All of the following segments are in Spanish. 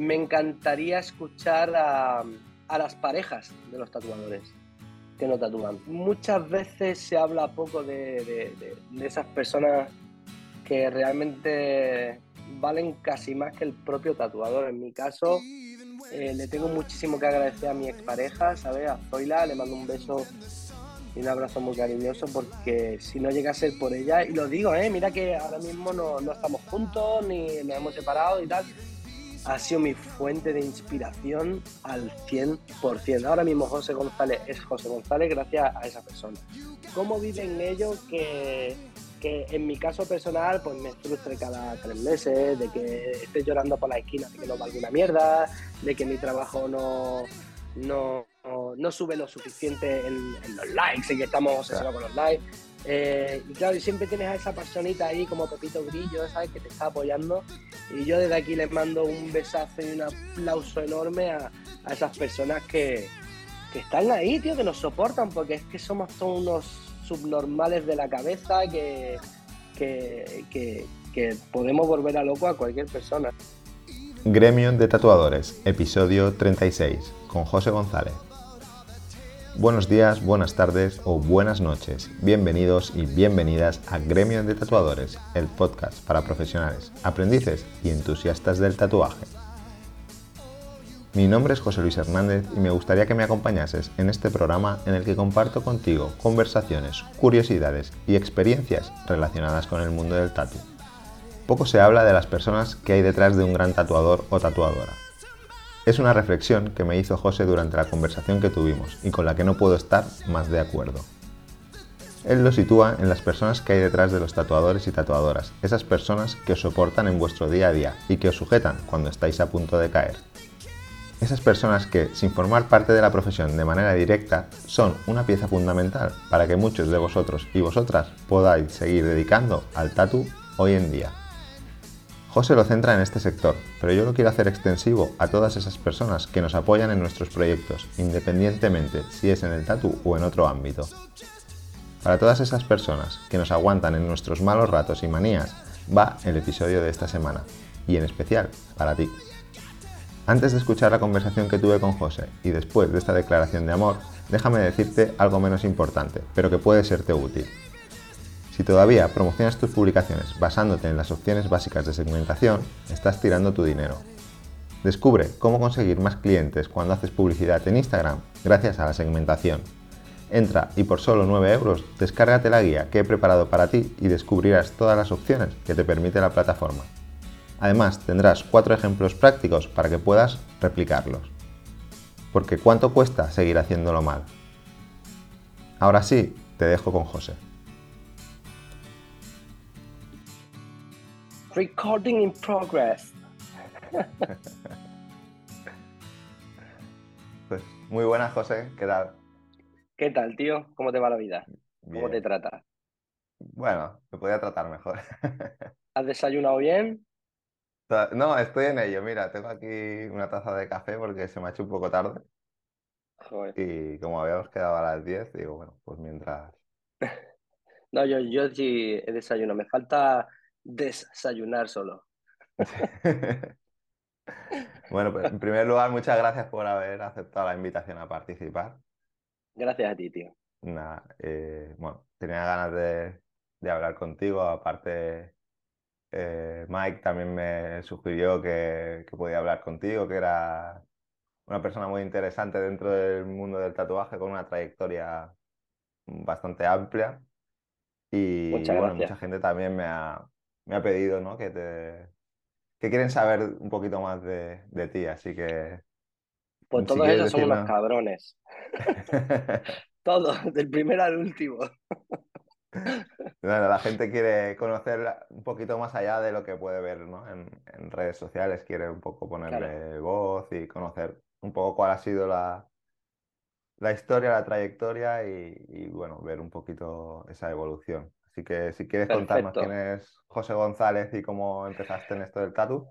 me encantaría escuchar a, las parejas de los tatuadores que no tatúan. Muchas veces se habla poco de, esas personas que realmente valen casi más que el propio tatuador. En mi caso, eh, le tengo muchísimo que agradecer a mi expareja, ¿sabes? A Zoila, le mando un beso y un abrazo muy cariñoso porque si no llega a ser por ella, y lo digo, ¿eh? mira que ahora mismo no, no estamos juntos ni nos hemos separado y tal, ha sido mi fuente de inspiración al 100%. Ahora mismo José González es José González gracias a esa persona. ¿Cómo viven ellos que, que en mi caso personal pues me frustre cada tres meses, de que esté llorando por la esquina, de que no valga una mierda, de que mi trabajo no, no, no, sube lo suficiente en, los likes y que estamos obsesionados con los likes. Eh, y claro, y siempre tienes a esa personita ahí como Pepito Grillo, ¿sabes? Que te está apoyando. Y yo desde aquí les mando un besazo y un aplauso enorme a, esas personas que, están ahí, tío, que nos soportan, porque es que somos todos unos subnormales de la cabeza que, que, que podemos volver a loco a cualquier persona. Gremio de Tatuadores, episodio 36, con José González. Buenos días, buenas tardes o buenas noches. Bienvenidos y bienvenidas a Gremio de Tatuadores, el podcast para profesionales, aprendices y entusiastas del tatuaje. Mi nombre es José Luis Hernández y me gustaría que me acompañases en este programa en el que comparto contigo conversaciones, curiosidades y experiencias relacionadas con el mundo del tatu. Poco se habla de las personas que hay detrás de un gran tatuador o tatuadora. Es una reflexión que me hizo José durante la conversación que tuvimos y con la que no puedo estar más de acuerdo. Él lo sitúa en las personas que hay detrás de los tatuadores y tatuadoras, esas personas que os soportan en vuestro día a día y que os sujetan cuando estáis a punto de caer. Esas personas que, sin formar parte de la profesión de manera directa, son una pieza fundamental para que muchos de vosotros y vosotras podáis seguir dedicando al tatu hoy en día. José lo centra en este sector, pero yo lo quiero hacer extensivo a todas esas personas que nos apoyan en nuestros proyectos, independientemente si es en el tatu o en otro ámbito. Para todas esas personas que nos aguantan en nuestros malos ratos y manías, va el episodio de esta semana, y en especial para ti. Antes de escuchar la conversación que tuve con José y después de esta declaración de amor, déjame decirte algo menos importante, pero que puede serte útil. Si todavía promocionas tus publicaciones basándote en las opciones básicas de segmentación, estás tirando tu dinero. Descubre cómo conseguir más clientes cuando haces publicidad en Instagram gracias a la segmentación. Entra y por solo 9 euros descárgate la guía que he preparado para ti y descubrirás todas las opciones que te permite la plataforma. Además tendrás cuatro ejemplos prácticos para que puedas replicarlos. Porque ¿cuánto cuesta seguir haciéndolo mal? Ahora sí, te dejo con José. Recording in progress. pues muy buenas, José. ¿Qué tal? ¿Qué tal, tío? ¿Cómo te va la vida? ¿Cómo te trata? Bueno, me podía tratar mejor. ¿Has desayunado bien? No, estoy en ello. Mira, tengo aquí una taza de café porque se me ha hecho un poco tarde. Joder. Y como habíamos quedado a las 10, digo, bueno, pues mientras. no, yo, yo sí he desayunado. Me falta desayunar solo. bueno, pues en primer lugar, muchas gracias por haber aceptado la invitación a participar. Gracias a ti, tío. Nada, eh, bueno, tenía ganas de, hablar contigo. Aparte, eh, Mike también me sugirió que, que, podía hablar contigo, que era una persona muy interesante dentro del mundo del tatuaje con una trayectoria bastante amplia. Y bueno, mucha gente también me ha, me ha pedido, ¿no? Que te que quieren saber un poquito más de, ti, así que. Pues todos esos son unos cabrones. todos, del primero al último. Bueno, la gente quiere conocer un poquito más allá de lo que puede ver ¿no? en, redes sociales, quiere un poco ponerle voz y conocer un poco cuál ha sido la, la historia, la trayectoria y, bueno, ver un poquito esa evolución. Así que si quieres contarnos quién es José González y cómo empezaste en esto del tatu.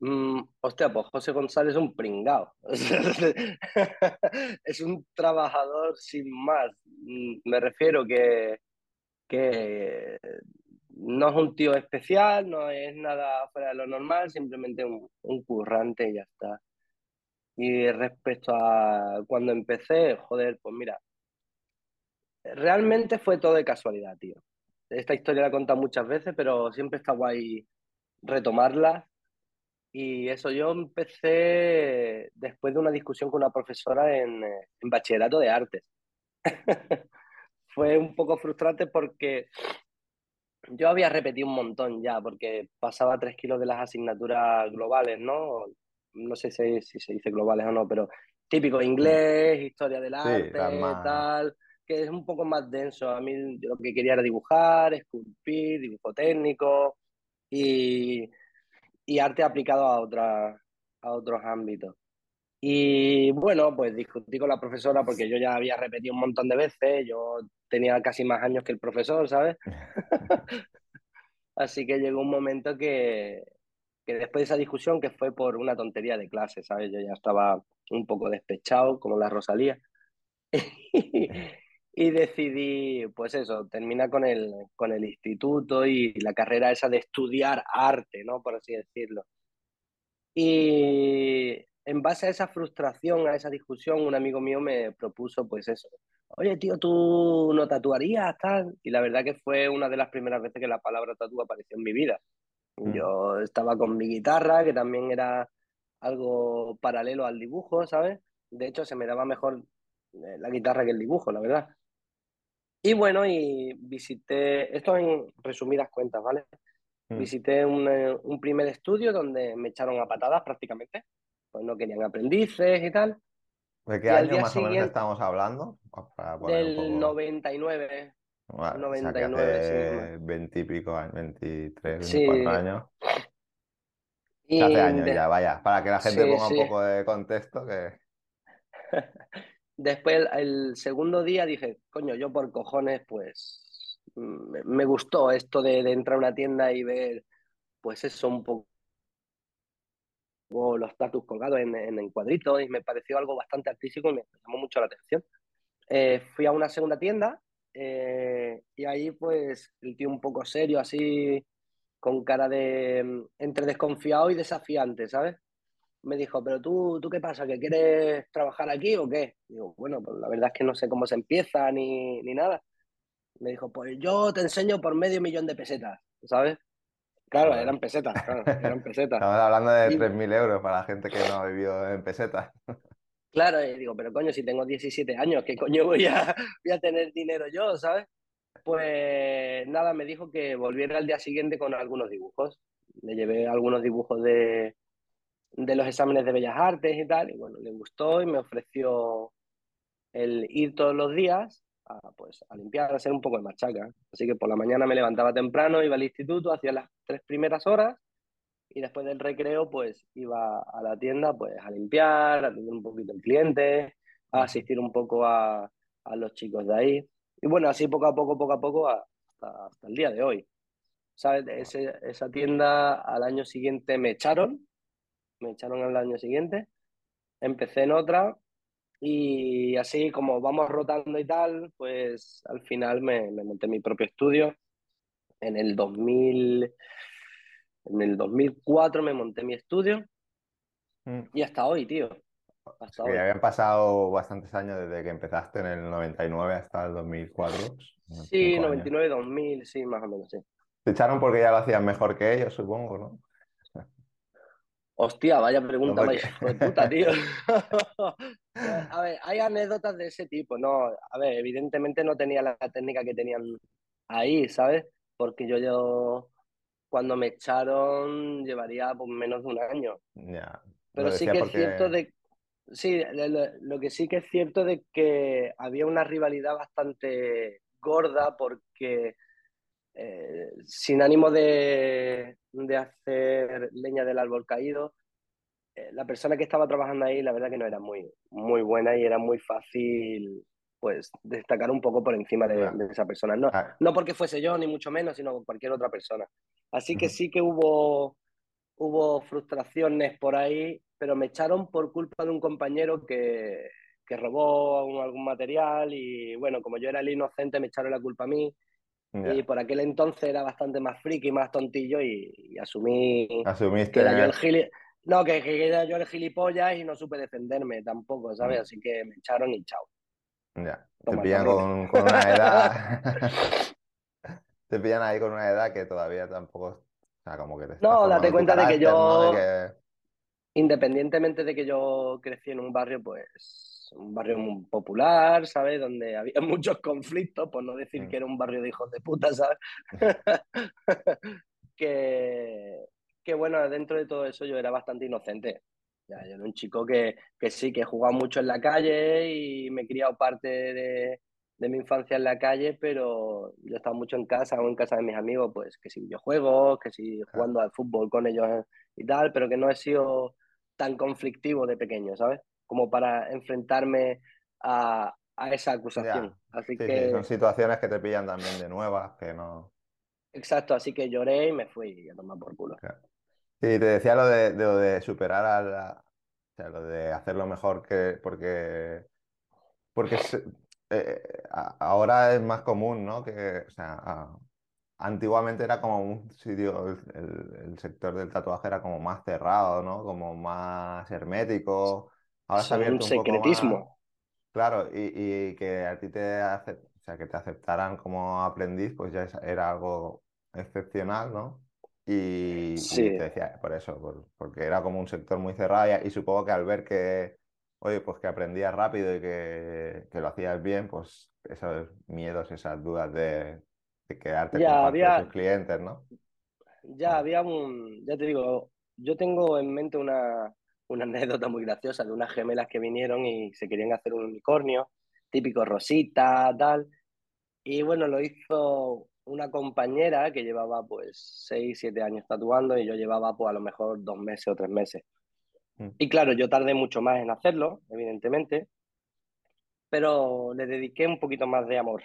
Mm, hostia, pues José González es un pringao. es un trabajador sin más. Mm, me refiero que, que no es un tío especial, no es nada fuera de lo normal, simplemente un, un currante y ya está. Y respecto a cuando empecé, joder, pues mira, realmente fue todo de casualidad, tío. Esta historia la he contado muchas veces, pero siempre está guay retomarla. Y eso yo empecé después de una discusión con una profesora en, en bachillerato de artes. fue un poco frustrante porque yo había repetido un montón ya, porque pasaba tres kilos de las asignaturas globales, ¿no? No sé si, si se dice globales o no, pero típico inglés, historia del arte, tal que es un poco más denso. A mí lo que quería era dibujar, esculpir, dibujo técnico y, y arte aplicado a, otra, a otros ámbitos. Y bueno, pues discutí con la profesora porque yo ya había repetido un montón de veces, yo tenía casi más años que el profesor, ¿sabes? Así que llegó un momento que, que después de esa discusión, que fue por una tontería de clase, ¿sabes? Yo ya estaba un poco despechado, como la Rosalía. y decidí, pues eso, terminar con el, con el instituto y la carrera esa de estudiar arte, ¿no? Por así decirlo. Y en base a esa frustración, a esa discusión, un amigo mío me propuso, pues eso, oye, tío, ¿tú no tatuarías tal? Y la verdad que fue una de las primeras veces que la palabra tatu apareció en mi vida. Mm. Yo estaba con mi guitarra, que también era algo paralelo al dibujo, ¿sabes? De hecho, se me daba mejor eh, la guitarra que el dibujo, la verdad. Y bueno, y visité, esto en resumidas cuentas, ¿vale? Mm. Visité un, eh, un, primer estudio donde me echaron a patadas prácticamente, pues no querían aprendices y tal. ¿De qué año más o menos estamos hablando? del 99. 99, hace 20 y pico años, 23, 24 años. Y hace años ya, vaya, para que la gente ponga un poco de contexto que... Después, el segundo día dije, coño, yo por cojones, pues me, gustó esto de, entrar a una tienda y ver, pues eso, un poco los tatus colgados en, en, cuadritos y me pareció algo bastante artístico y me llamó mucho la atención. Eh, fui a una segunda tienda eh, y ahí pues el tío un poco serio, así con cara de entre desconfiado y desafiante, ¿sabes? Me dijo, pero tú, ¿tú qué pasa? ¿Que quieres trabajar aquí o qué? Digo, bueno, pues la verdad es que no sé cómo se empieza ni, ni nada. Me dijo, pues yo te enseño por medio millón de pesetas, ¿sabes? Claro, eran pesetas, claro, eran pesetas. Estamos hablando de 3.000 euros para la gente que no ha vivido en pesetas. Claro, y digo, pero coño, si tengo 17 años, ¿qué coño voy a, voy a tener dinero yo, ¿sabes? Pues nada, me dijo que volviera al día siguiente con algunos dibujos. Le llevé algunos dibujos de, de los exámenes de Bellas Artes y tal, y bueno, le gustó y me ofreció el ir todos los días a, pues, a limpiar, a hacer un poco de machaca. Así que por la mañana me levantaba temprano, iba al instituto, hacía las tres primeras horas y después del recreo pues iba a la tienda pues a limpiar, a atender un poquito el cliente, a asistir un poco a, a los chicos de ahí. Y bueno, así poco a poco, poco a poco hasta, hasta el día de hoy. ¿Sabes? Ese, esa tienda al año siguiente me echaron me echaron al año siguiente, empecé en otra y así como vamos rotando y tal, pues al final me, monté mi propio estudio. En el 2000, en el 2004 me monté mi estudio mm. y hasta hoy, tío. Hasta hoy. habían pasado bastantes años desde que empezaste en el 99 hasta el 2004. Sí, 99, 2000, sí, más o menos, sí. Te echaron porque ya lo hacían mejor que ellos, supongo, ¿no? Hostia, vaya pregunta de puta, tío. a ver, hay anécdotas de ese tipo, ¿no? A ver, evidentemente no tenía la técnica que tenían ahí, ¿sabes? Porque yo, yo cuando me echaron llevaría pues, menos de un año. Ya. Pero sí que es cierto de... Sí, lo, que sí que es cierto de que había una rivalidad bastante gorda porque eh, sin ánimo de, de, hacer leña del árbol caído, eh, la persona que estaba trabajando ahí, la verdad que no era muy, muy buena y era muy fácil pues destacar un poco por encima de, esa persona. No, ah. no porque fuese yo, ni mucho menos, sino cualquier otra persona. Así que sí que hubo, hubo frustraciones por ahí, pero me echaron por culpa de un compañero que, que robó algún material y bueno, como yo era el inocente, me echaron la culpa a mí Y por aquel entonces era bastante más friki, más tontillo y, asumí Asumiste que era yo el gili... No, que, era yo el gilipollas y no supe defenderme tampoco, ¿sabes? Mm. Así que me echaron y chao. Ya, te pillan con, una edad... te pillan ahí con una edad que todavía tampoco... O sea, como que te No, date cuenta de que yo... Independientemente de que yo crecí en un barrio, pues un barrio muy popular, ¿sabes? Donde había muchos conflictos, por no decir mm. que era un barrio de hijos de puta, ¿sabes? que, que bueno, dentro de todo eso yo era bastante inocente. Ya, yo era un chico que, que sí, que he jugado mucho en la calle y me he criado parte de, de mi infancia en la calle, pero yo he estado mucho en casa o en casa de mis amigos, pues que sí videojuegos, que sí jugando al fútbol con ellos y tal, pero que no he sido tan conflictivo de pequeño, ¿sabes? Como para enfrentarme a, esa acusación. Así que... son situaciones que te pillan también de nuevas, que no... Exacto, así que lloré y me fui a tomar por culo. Sí, te decía lo de, de superar a la... O sea, lo de hacerlo mejor que... Porque... Porque eh, ahora es más común, ¿no? Que, o sea, antiguamente era como un sitio, el, el, sector del tatuaje era como más cerrado, ¿no? Como más hermético. Ahora se un, secretismo. Claro, y, que a ti te o sea, que te aceptaran como aprendiz, pues ya era algo excepcional, ¿no? Y, te decía, por eso, porque era como un sector muy cerrado y, supongo que al ver que, oye, pues que aprendías rápido y que, lo hacías bien, pues esos miedos, esas dudas de, quedarte con había, tus clientes, ¿no? Ya había un, ya te digo, yo tengo en mente una, una anécdota muy graciosa de unas gemelas que vinieron y se querían hacer un unicornio, típico rosita, tal. Y bueno, lo hizo una compañera que llevaba pues 6, 7 años tatuando y yo llevaba pues a lo mejor dos meses o tres meses. Mm. Y claro, yo tardé mucho más en hacerlo, evidentemente, pero le dediqué un poquito más de amor.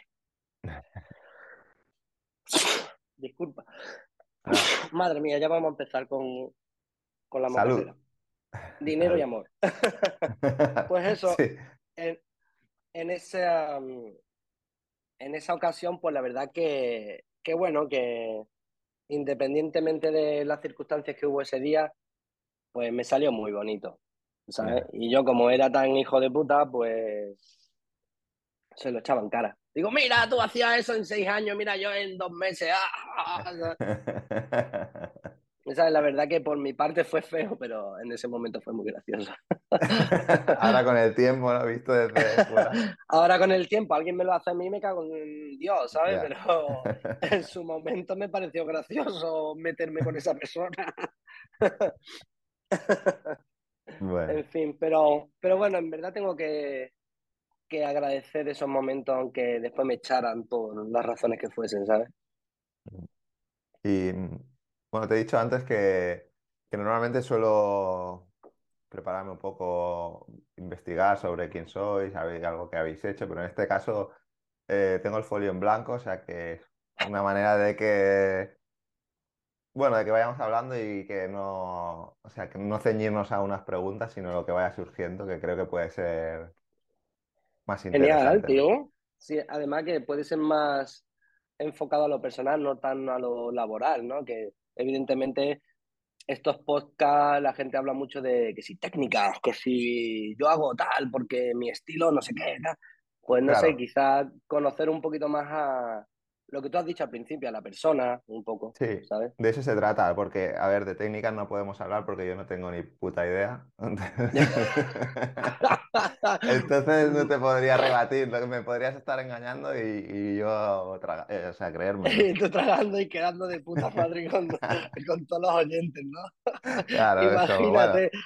Disculpa. Ah. Madre mía, ya vamos a empezar con, con la Salud. Dinero y amor. pues eso, en, en, esa, en esa ocasión, pues la verdad que, que bueno, que independientemente de las circunstancias que hubo ese día, pues me salió muy bonito. ¿sabes? Y yo como era tan hijo de puta, pues se lo echaba en cara. Digo, mira, tú hacías eso en seis años, mira, yo en dos meses. ¡ah! Esa, la verdad que por mi parte fue feo, pero en ese momento fue muy gracioso. Ahora con el tiempo, ¿no? Visto desde fuera. Ahora con el tiempo, alguien me lo hace a mí me cago en Dios, ¿sabes? Pero en su momento me pareció gracioso meterme con esa persona. En fin, pero, pero bueno, en verdad tengo que, que agradecer esos momentos, aunque después me echaran por las razones que fuesen, ¿sabes? Y bueno, te he dicho antes que, normalmente suelo prepararme un poco, investigar sobre quién sois, algo que habéis hecho, pero en este caso eh, tengo el folio en blanco, o sea que es una manera de que, bueno, de que vayamos hablando y que no, o sea, que no ceñirnos a unas preguntas, sino lo que vaya surgiendo, que creo que puede ser más interesante. Genial, tío. Sí, además que puede ser más enfocado a lo personal, no tan a lo laboral, ¿no? Que evidentemente estos podcasts la gente habla mucho de que si técnicas, que si yo hago tal porque mi estilo no sé qué, pues no sé, quizás conocer un poquito más a, lo que tú has dicho al principio, a la persona, un poco. Sí, ¿sabes? de eso se trata, porque, a ver, de técnicas no podemos hablar porque yo no tengo ni puta idea. Entonces no te podría rebatir, lo que me podrías estar engañando y, yo, eh, o sea, creerme. Y tú tragando y quedando de puta madre con, todos los oyentes, ¿no? Claro, Imagínate. Eso,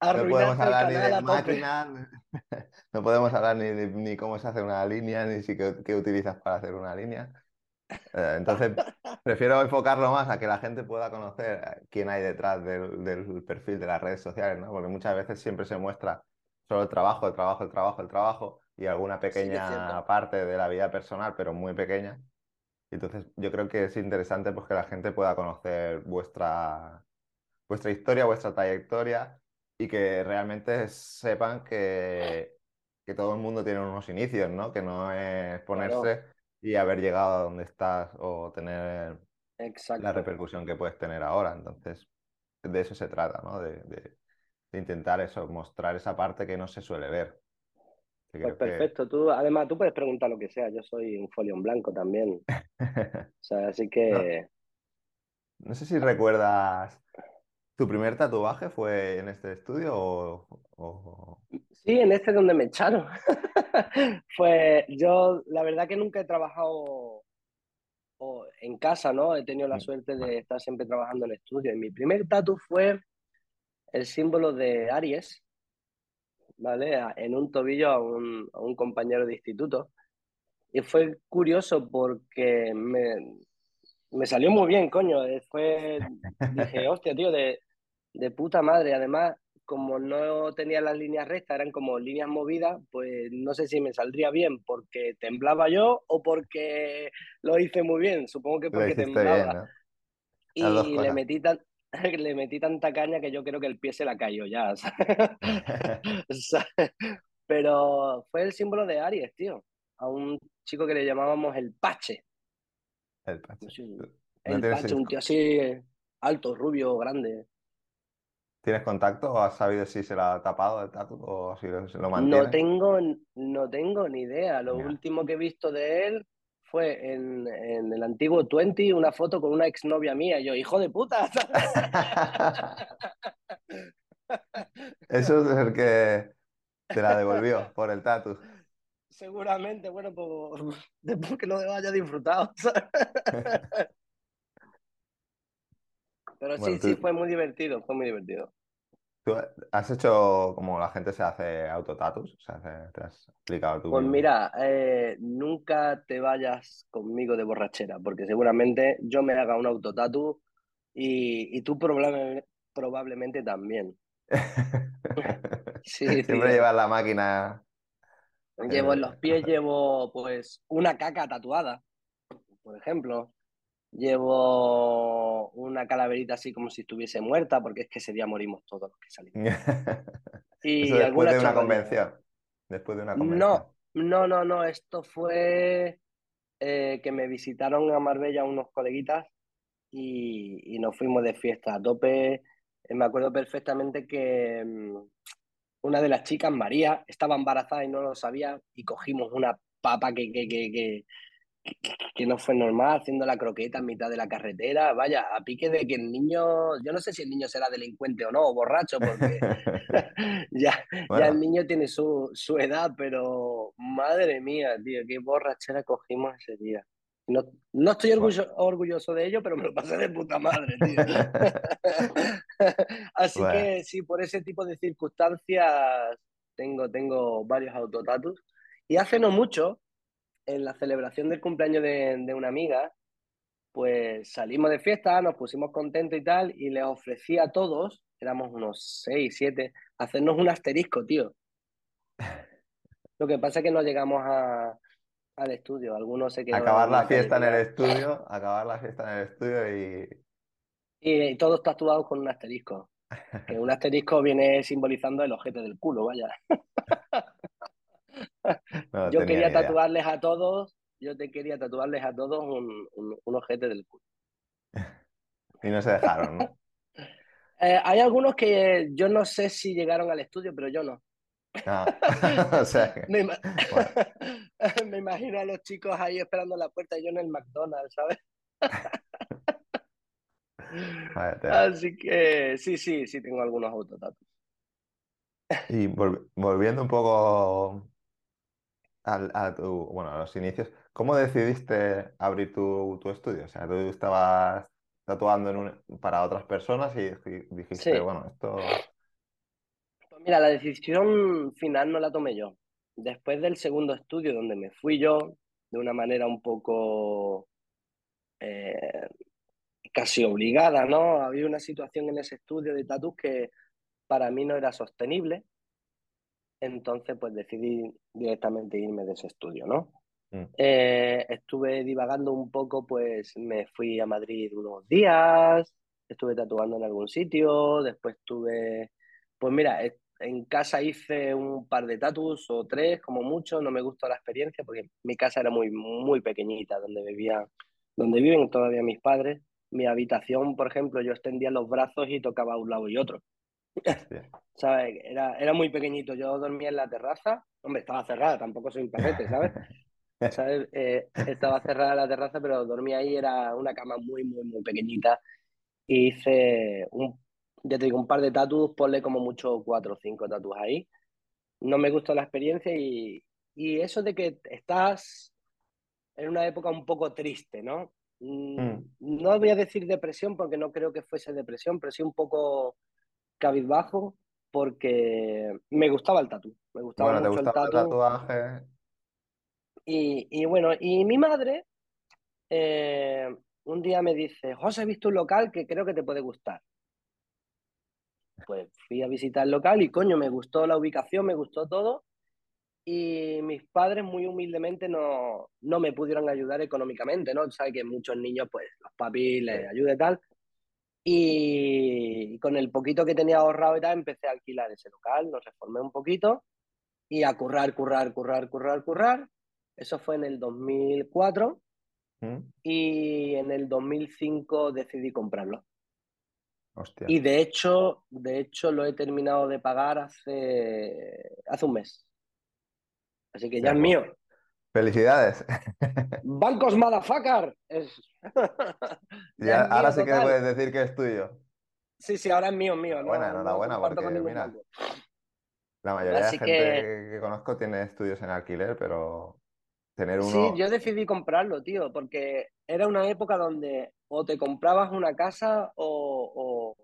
no podemos hablar ni de máquinas, no podemos hablar ni, ni, cómo se hace una línea, ni si qué utilizas para hacer una línea. Eh, entonces, prefiero enfocarlo más a que la gente pueda conocer eh, quién hay detrás del, perfil de las redes sociales, ¿no? Porque muchas veces siempre se muestra solo el trabajo, el trabajo, el trabajo, el trabajo y alguna pequeña parte de la vida personal, pero muy pequeña. Entonces, yo creo que es interesante pues, que la gente pueda conocer vuestra, vuestra historia, vuestra trayectoria y que realmente sepan que, que todo el mundo tiene unos inicios, ¿no? Que no es ponerse y haber llegado a donde estás o tener la Exacto. repercusión que puedes tener ahora. Entonces, de eso se trata, ¿no? De, de- de intentar eso, mostrar esa parte que no se suele ver. Pues que- perfecto. Tú, además, tú puedes preguntar lo que sea. Yo soy un folio en blanco también. O sea, así que No sé si recuerdas, ¿tu primer tatuaje fue en este estudio o, o- sí, en este es donde me echaron. Pues yo, la verdad que nunca he trabajado o en casa, ¿no? He tenido la Mm, suerte de estar siempre trabajando en estudio. Y mi primer tatu fue el símbolo de Aries, ¿vale? En un tobillo a un, a un compañero de instituto. Y fue curioso porque me, me salió muy bien, coño. Eh, Fue, dije, hostia, tío, de, de puta madre. Además, como no tenía las líneas rectas, eran como líneas movidas, pues no sé si me saldría bien porque temblaba yo o porque lo hice muy bien. Supongo que porque temblaba. Y le metí, tan, le metí tanta caña que yo creo que el pie se la cayó ya. Pero fue el símbolo de Aries, tío. A un chico que le llamábamos el Pache. El pache. ¿No el Pache, un tío así alto, rubio, grande. ¿tienes contacto o has sabido si se lo ha tapado el tatu o si lo, lo No mantiene? tengo, no tengo ni idea. Lo último que he visto de él fue en, en el antiguo Twenty una foto con una exnovia mía. Yo, hijo de puta. Eso es el que te la devolvió por el tatu. Seguramente, bueno, pues después que lo haya disfrutado. Pero sí, Bueno, sí, fue muy divertido, fue muy divertido. ¿Tú has hecho como la gente se hace autotatus? O sea, te- has aplicado tú Pues mira, eh, nunca te vayas conmigo de borrachera, porque seguramente yo me haga un autotatu y, y tú probable- probablemente también. Sí, Siempre tío. llevas la máquina. Llevo en eh, los pies, llevo pues una caca tatuada, por ejemplo. Llevo una calaverita así como si estuviese muerta, porque es que ese día morimos todos los que salimos. Y Eso después de una convención. Después de una No, convención. no, no, no. Esto fue eh, que me visitaron a Marbella unos coleguitas y, y nos fuimos de fiesta a tope. Eh, me acuerdo perfectamente que mm, una de las chicas, María, estaba embarazada y no lo sabía y cogimos una papa que, que, que, que, que no fue normal, haciendo la croqueta en mitad de la carretera. Vaya, a pique de que el niño, yo no sé si el niño será delincuente o no, o borracho, porque ya, ya el niño tiene su, su edad, pero madre mía, tío, qué borrachera cogimos ese día. No, no estoy bueno. orgullo- orgulloso de ello, pero me lo pasé de puta madre, tío. Así Bueno, que sí, por ese tipo de circunstancias tengo, tengo varios autotatus. Y hace no mucho, en la celebración del cumpleaños de, de una amiga, pues salimos de fiesta, nos pusimos contentos y tal, y les ofrecí a todos, éramos unos seis, siete, hacernos un asterisco, tío. Lo que pasa es que no llegamos a, al estudio, algunos se quedaron acabar la fiesta en el estudio, acabar la fiesta en el estudio y y, y todos tatuados con un asterisco. Que un asterisco viene simbolizando el ojete del culo, vaya. no Yo quería idea. tatuarles a todos, yo te quería tatuarles a todos un, un, un ojete del culo. Y no se dejaron, ¿no? Eh, hay algunos que yo no sé si llegaron al estudio, pero yo no. O sea que, Me, ima- bueno, me imagino a los chicos ahí esperando en la puerta y yo en el McDonald's, ¿sabes? Así que sí, sí, sí tengo algunos autotatus. Y vol- volviendo un poco al- a, tu, bueno, a los inicios, ¿cómo decidiste abrir tu, tu estudio? O sea, tú estabas tatuando en un- para otras personas y dij- dijiste, Sí, bueno, esto... pues mira, la decisión final no la tomé yo. Después del segundo estudio, donde me fui yo de una manera un poco eh, casi obligada, ¿no? Había una situación en ese estudio de tatus que para mí no era sostenible, entonces pues decidí directamente irme de ese estudio, ¿no? Mm. Eh, estuve divagando un poco, pues me fui a Madrid unos días, estuve tatuando en algún sitio, después estuve, pues mira, en casa hice un par de tatus o tres, como mucho, no me gustó la experiencia porque mi casa era muy, muy pequeñita, donde vivía, donde viven todavía mis padres. Mi habitación, por ejemplo, yo extendía los brazos y tocaba un lado y otro. ¿Sabes? Era, era muy pequeñito. Yo dormía en la terraza. Hombre, estaba cerrada, tampoco soy un perrete, ¿sabes? ¿Sabes? Eh, estaba cerrada la terraza, pero dormía ahí, era una cama muy, muy, muy pequeñita. Y hice un ya te digo, un par de tatus, ponle como mucho cuatro o cinco tatus ahí. No me gustó la experiencia y, y, eso de que estás en una época un poco triste, ¿no? Mm, mm. No voy a decir depresión porque no creo que fuese depresión, pero sí un poco cabizbajo porque me gustaba el tatu. Me gustaba mucho el, tatuaje. Y, y, bueno, y mi madre eh, un día me dice, José, he visto un local que creo que te puede gustar pues fui a visitar el local y coño, me gustó la ubicación, me gustó todo. Y mis padres muy humildemente no, no me pudieron ayudar económicamente, ¿no? Sabes que muchos niños, pues los papis les ayudan y tal. Y con el poquito que tenía ahorrado y tal, empecé a alquilar ese local, nos reformé un poquito y a currar, currar, currar, currar, currar. Eso fue en el 2004 ¿Mm? y en el 2005 decidí comprarlo. Y de hecho, de hecho lo he terminado de pagar hace, hace un mes. Así que ya es mío. Felicidades. Bancos Motherfucker. ahora sí que puedes decir que es tuyo. Sí, sí, ahora es mío, mío. Enhorabuena, enhorabuena, porque mira, la mayoría de la gente que... conozco tiene estudios en alquiler, pero tener uno... Sí, yo decidí comprarlo, tío, porque era una época donde o te comprabas una casa o,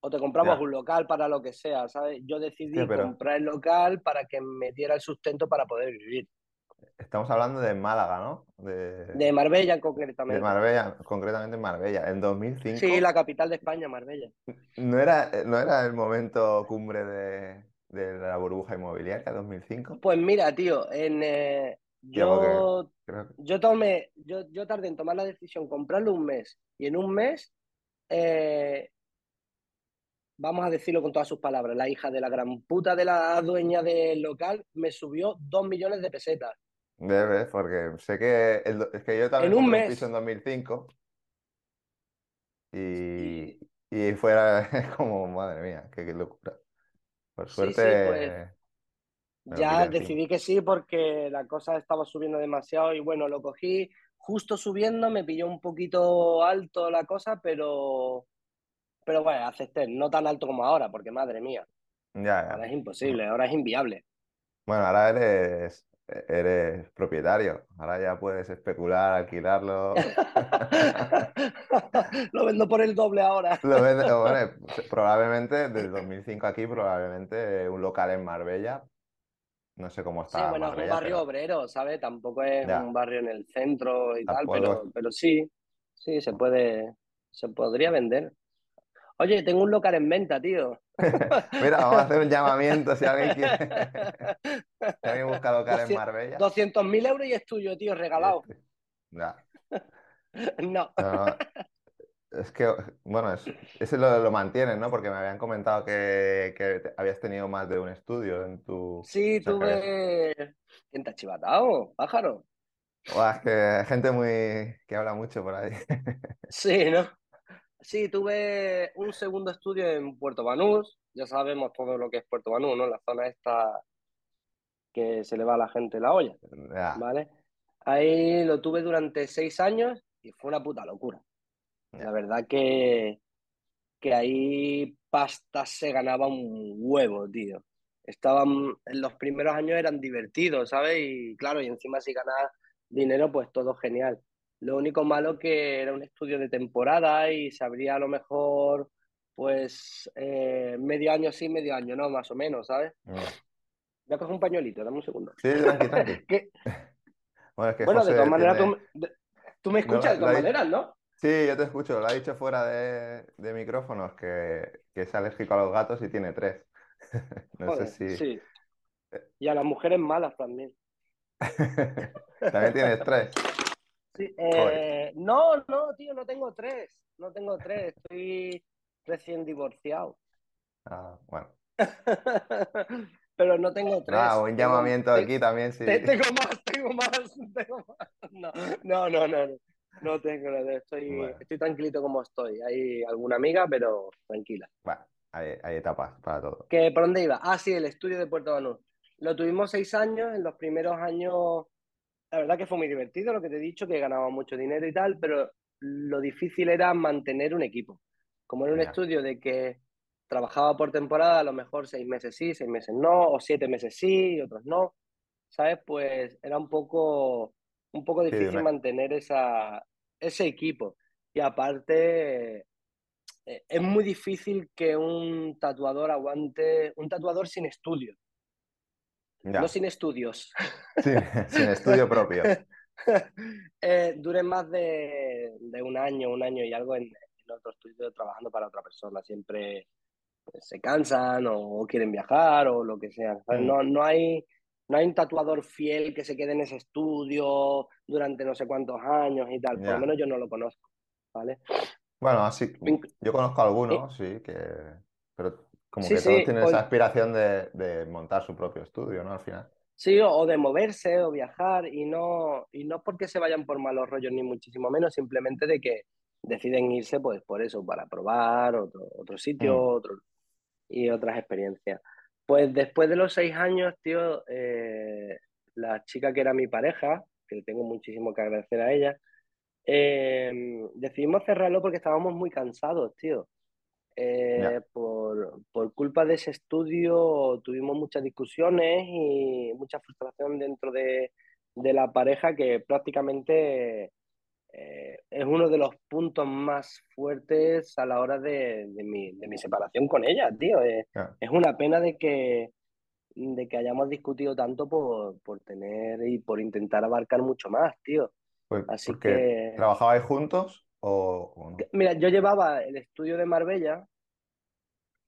o, te comprabas un local para lo que sea, ¿sabes? Yo decidí comprar el local para que me diera el sustento para poder vivir. Estamos hablando de Málaga, ¿no? De, Marbella concretamente. De Marbella, concretamente en Marbella, en 2005. Sí, la capital de España, Marbella. ¿No era, no era el momento cumbre de, la burbuja inmobiliaria, 2005? Pues mira, tío, en, eh, yo, yo tomé, yo, yo tardé en tomar la decisión, comprarlo un mes, y en un mes, eh, vamos a decirlo con todas sus palabras, la hija de la gran puta de la dueña del local me subió dos millones de pesetas. Debe, porque sé que, es que yo también en un mes. piso en 2005 y, y fuera como, madre mía, qué, locura. Por suerte... Pues, ya decidí que sí porque la cosa estaba subiendo demasiado y bueno, lo cogí justo subiendo, me pilló un poquito alto la cosa, pero, pero bueno, acepté, no tan alto como ahora, porque madre mía, ya, ahora es imposible, ahora es inviable. Bueno, ahora eres, eres propietario, ahora ya puedes especular, alquilarlo. lo vendo por el doble ahora. lo vendo, bueno, probablemente desde 2005 aquí, probablemente un local en Marbella no sé cómo está. Sí, bueno, es un barrio obrero, ¿sabes? Tampoco es un barrio en el centro y tal, pero, pero sí, sí, se puede, se podría vender. Oye, tengo un local en venta, tío. Mira, vamos a hacer un llamamiento si alguien quiere. si alguien busca local en Marbella. 200.000 euros y es tuyo, tío, regalado. no. no. Es que, bueno, ese lo, lo mantienes, ¿no? Porque me habían comentado que, habías tenido más de un estudio en tu... Sí, tuve... ¿Quién te ha chivatado, pájaro? es que hay gente muy... que habla mucho por ahí. sí, ¿no? Sí, tuve un segundo estudio en Puerto Banús. Ya sabemos todo lo que es Puerto Banús, ¿no? La zona esta que se le va a la gente la olla, ¿vale? Ahí lo tuve durante seis años y fue una puta locura. La verdad que, que ahí pasta se ganaba un huevo, tío. Estaban, en los primeros años eran divertidos, ¿sabes? Y claro, y encima si ganas dinero, pues todo genial. Lo único malo que era un estudio de temporada y se abría a lo mejor, pues, eh, medio año sí, medio año no, más o menos, ¿sabes? Mm. Voy a coger un pañuelito, dame un segundo. Sí, tranqui, tranqui. bueno, de todas maneras, tú, me escuchas de todas maneras, ¿no? Sí, yo te escucho. Lo ha dicho fuera de, micrófonos que, es alérgico a los gatos y tiene tres. no sé si. Sí. Y a las mujeres malas también. también tienes tres. Sí, eh, no, no, tío, no tengo tres. No tengo tres. Estoy recién divorciado. Ah, bueno. pero no tengo tres. Ah, un llamamiento aquí también, sí. Tengo más, tengo más, tengo más. No, no, no, no. No tengo, estoy, estoy tranquilito como estoy. Hay alguna amiga, pero tranquila. Bueno, hay, hay etapas para todo. ¿Que, ¿Por dónde iba? Ah, sí, el estudio de Puerto Banús. Lo tuvimos seis años, en los primeros años, la verdad que fue muy divertido, lo que te he dicho, que ganaba mucho dinero y tal, pero lo difícil era mantener un equipo. Como era un estudio de que trabajaba por temporada, a lo mejor seis meses sí, seis meses no, o siete meses sí, y otros no, ¿sabes? Pues era un poco, un poco difícil mantener esa, ese equipo. Y aparte, eh, es muy difícil que un tatuador aguante, un tatuador sin estudio. No sin estudios. sin estudio propio. eh, dure más de, un año, un año y algo en, otro estudio trabajando para otra persona. Siempre se cansan o, quieren viajar o lo que sea. Mm. No, no, hay, no hay un tatuador fiel que se quede en ese estudio durante no sé cuántos años y tal. Por lo menos yo no lo conozco. ¿vale? Bueno, así, yo conozco algunos, sí, que, pero como que todos tienen esa aspiración de, montar su propio estudio, ¿no? Al final. Sí, o, de moverse o viajar y no, y no porque se vayan por malos rollos ni muchísimo menos, simplemente de que deciden irse pues por eso, para probar otro, otro sitio mm. otro, y otras experiencias. Pues después de los seis años, tío, eh, la chica que era mi pareja, que le tengo muchísimo que agradecer a ella, eh, decidimos cerrarlo porque estábamos muy cansados, tío. Eh, por, por, culpa de ese estudio tuvimos muchas discusiones y mucha frustración dentro de, de la pareja que prácticamente eh, es uno de los puntos más fuertes a la hora de, de, mi, de mi, separación con ella, tío. Es una pena de que, de que hayamos discutido tanto por, por tener y por intentar abarcar mucho más, tío. Pues, Así que... ¿Trabajabais juntos? O, Mira, yo llevaba el estudio de Marbella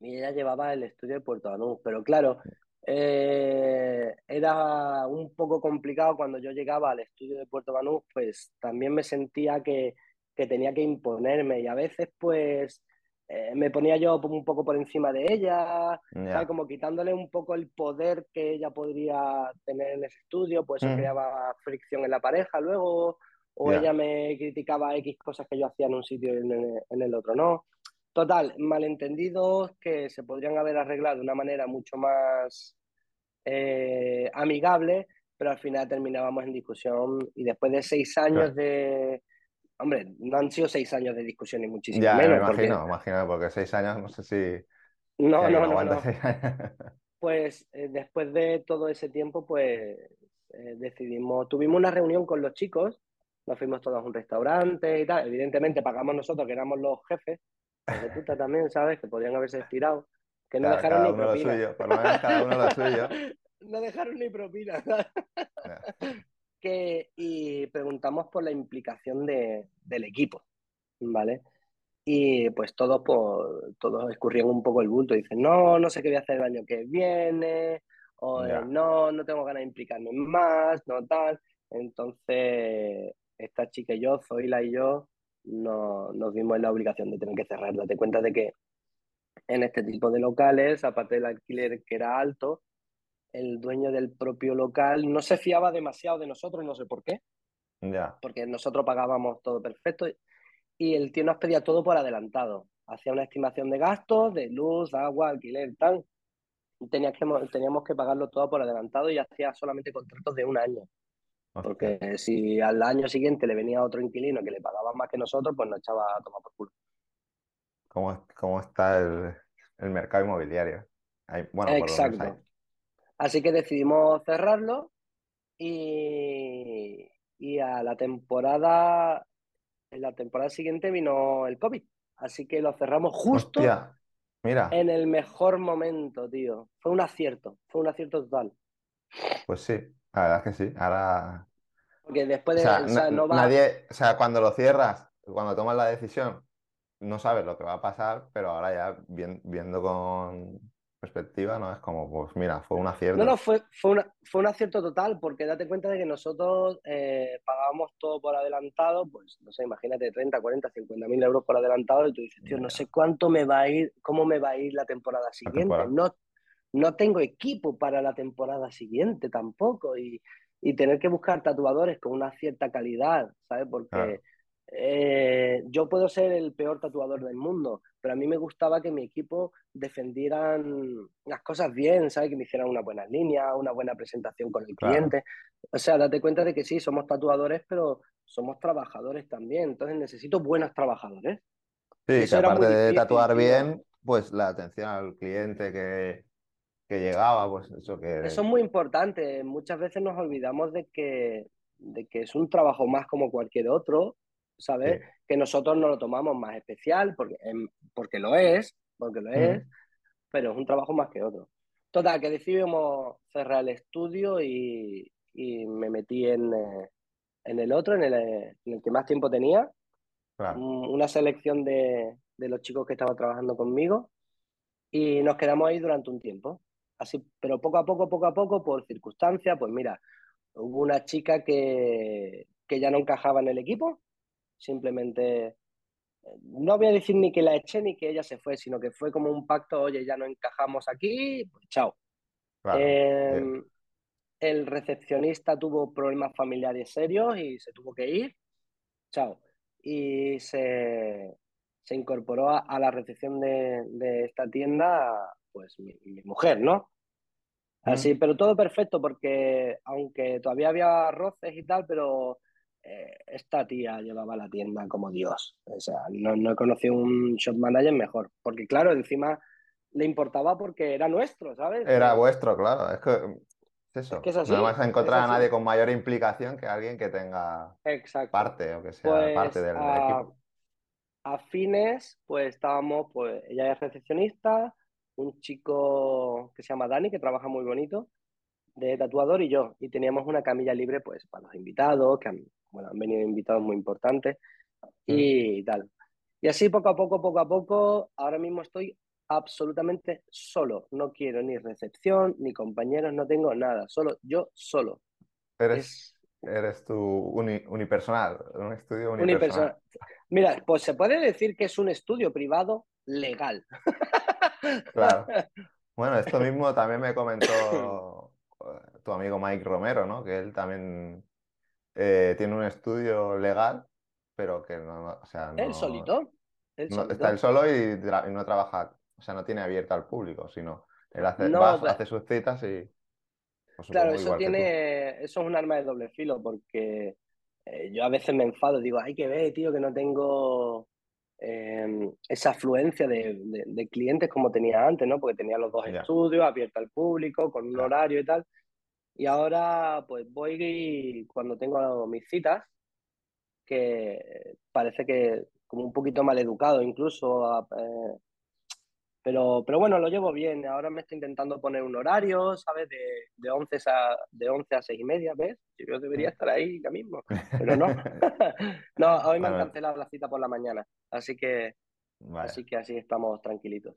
y ella llevaba el estudio de Puerto Banús, pero claro, eh, era un poco complicado cuando yo llegaba al estudio de Puerto Banús, pues también me sentía que, que tenía que imponerme y a veces pues eh, me ponía yo un poco por encima de ella, como quitándole un poco el poder que ella podría tener en ese estudio, pues eso mm. creaba fricción en la pareja luego o ella me criticaba X cosas que yo hacía en un sitio y en, el otro no. Total, malentendidos que se podrían haber arreglado de una manera mucho más eh, amigable, pero al final terminábamos en discusión y después de seis años de... Hombre, no han sido seis años de discusión y muchísimo ya, menos. Me imagino, porque... imagino, porque seis años no sé si... No, no, no, no. Pues eh, después de todo ese tiempo, pues eh, decidimos, tuvimos una reunión con los chicos nos fuimos todos a un restaurante y tal. Evidentemente pagamos nosotros, que éramos los jefes, puta también, ¿sabes? Que podrían haberse estirado. Que no dejaron ni propina. por lo menos cada uno lo suyo. no dejaron ni propina. que, y preguntamos por la implicación de, del equipo, ¿vale? Y pues todos, por, todos escurrían un poco el bulto. Dicen, no, no sé qué voy a hacer el año que viene, o no, no tengo ganas de implicarme más, no tal. Entonces, esta chica y yo, Zoila y yo, no, nos vimos en la obligación de tener que cerrar. Date cuenta de que en este tipo de locales, aparte del alquiler que era alto, el dueño del propio local no se fiaba demasiado de nosotros, no sé por qué. Ya. Porque nosotros pagábamos todo perfecto y el tío nos pedía todo por adelantado. Hacía una estimación de gastos, de luz, agua, alquiler, tal. Que, teníamos que pagarlo todo por adelantado y hacía solamente contratos de un año. Porque si al año siguiente le venía otro inquilino que le pagaba más que nosotros, pues nos echaba a tomar por culo. ¿Cómo, cómo está el, el, mercado inmobiliario? bueno, Exacto. Así que decidimos cerrarlo y, y a la temporada, en la temporada siguiente vino el COVID. Así que lo cerramos justo Mira. en el mejor momento, tío. Fue un acierto, fue un acierto total. Pues sí, la verdad es que sí. Ahora. Porque después de. O sea, no, Nadie, o sea, cuando lo cierras, cuando tomas la decisión, no sabes lo que va a pasar, pero ahora ya viendo con perspectiva, ¿no? Es como, pues mira, fue un acierto. No, no, fue, fue, fue un acierto total, porque date cuenta de que nosotros eh, pagábamos todo por adelantado, pues no sé, imagínate 30, 40, 50 mil euros por adelantado, y tú dices, tío, no sé cuánto me va a ir, cómo me va a ir la temporada siguiente. No, no tengo equipo para la temporada siguiente tampoco y, y tener que buscar tatuadores con una cierta calidad, ¿sabes? Porque eh, yo puedo ser el peor tatuador del mundo, pero a mí me gustaba que mi equipo defendieran las cosas bien, ¿sabes? Que me hicieran una buena línea, una buena presentación con el cliente. O sea, date cuenta de que sí, somos tatuadores, pero somos trabajadores también. Entonces necesito buenos trabajadores. Sí, que aparte de tatuar bien, pues la atención al cliente que, que llegaba, pues eso que... Eso es muy importante. Muchas veces nos olvidamos de que, de que es un trabajo más como cualquier otro, ¿sabes? Que nosotros no lo tomamos más especial, porque, em, porque lo es, porque lo es, pero es un trabajo más que otro. Total, que decidimos cerrar el estudio y, y me metí en, eh, en el otro, en el, en el, que más tiempo tenía. Una selección de, de los chicos que estaban trabajando conmigo y nos quedamos ahí durante un tiempo. Así, pero poco a poco, poco a poco, por circunstancias, pues mira, hubo una chica que, que ya no encajaba en el equipo, simplemente, no voy a decir ni que la eché ni que ella se fue, sino que fue como un pacto, oye, ya no encajamos aquí, pues chao. Em, el recepcionista tuvo problemas familiares serios y se tuvo que ir, chao. Y se, se incorporó a, la recepción de, esta tienda, pues mi, mujer, ¿no? Así, pero todo perfecto porque aunque todavía había roces y tal, pero eh, esta tía llevaba la tienda como Dios. O sea, no, he conocido un shop manager mejor, porque claro, encima le importaba porque era nuestro, ¿sabes? Era vuestro, claro. Es que es eso. no vas a encontrar a nadie con mayor implicación que alguien que tenga parte o que sea pues, parte del equipo a fines, pues estábamos, pues ella es recepcionista, un chico que se llama Dani, que trabaja muy bonito, de tatuador y yo. Y teníamos una camilla libre, pues, para los invitados, que han, bueno, han venido invitados muy importantes y mm. tal. Y así poco a poco, poco a poco, ahora mismo estoy absolutamente solo. No quiero ni recepción, ni compañeros, no tengo nada. Solo yo solo. Eres, eres tu unipersonal, un estudio unipersonal. Mira, pues se puede decir que es un estudio privado legal. Claro. Bueno, esto mismo también me comentó eh, tu amigo Mike Romero, ¿no? Que él también eh, tiene un estudio legal, pero que no, o sea, no, ¿El solito? Está él solo y, no trabaja, o sea, no tiene abierto al público, sino él hace, pues hace sus citas y... Pues claro, eso tiene, eso es un arma de doble filo, porque eh, yo a veces me enfado, digo, hay que ver, tío, que no tengo em, esa afluencia de, clientes como tenía antes, ¿no? Porque tenía los dos estudios abiertos al público, con un horario y tal. Y ahora, pues voy cuando tengo mis citas, que parece que como un poquito mal educado incluso, eh, pero, pero bueno, lo llevo bien. Ahora me estoy intentando poner un horario, ¿sabes? De, de, 11, a, de 11 a 6 y media, ¿ves? Yo debería estar ahí ya mismo, pero no. no, hoy me han cancelado la cita por la mañana, así que, así que así estamos tranquilitos.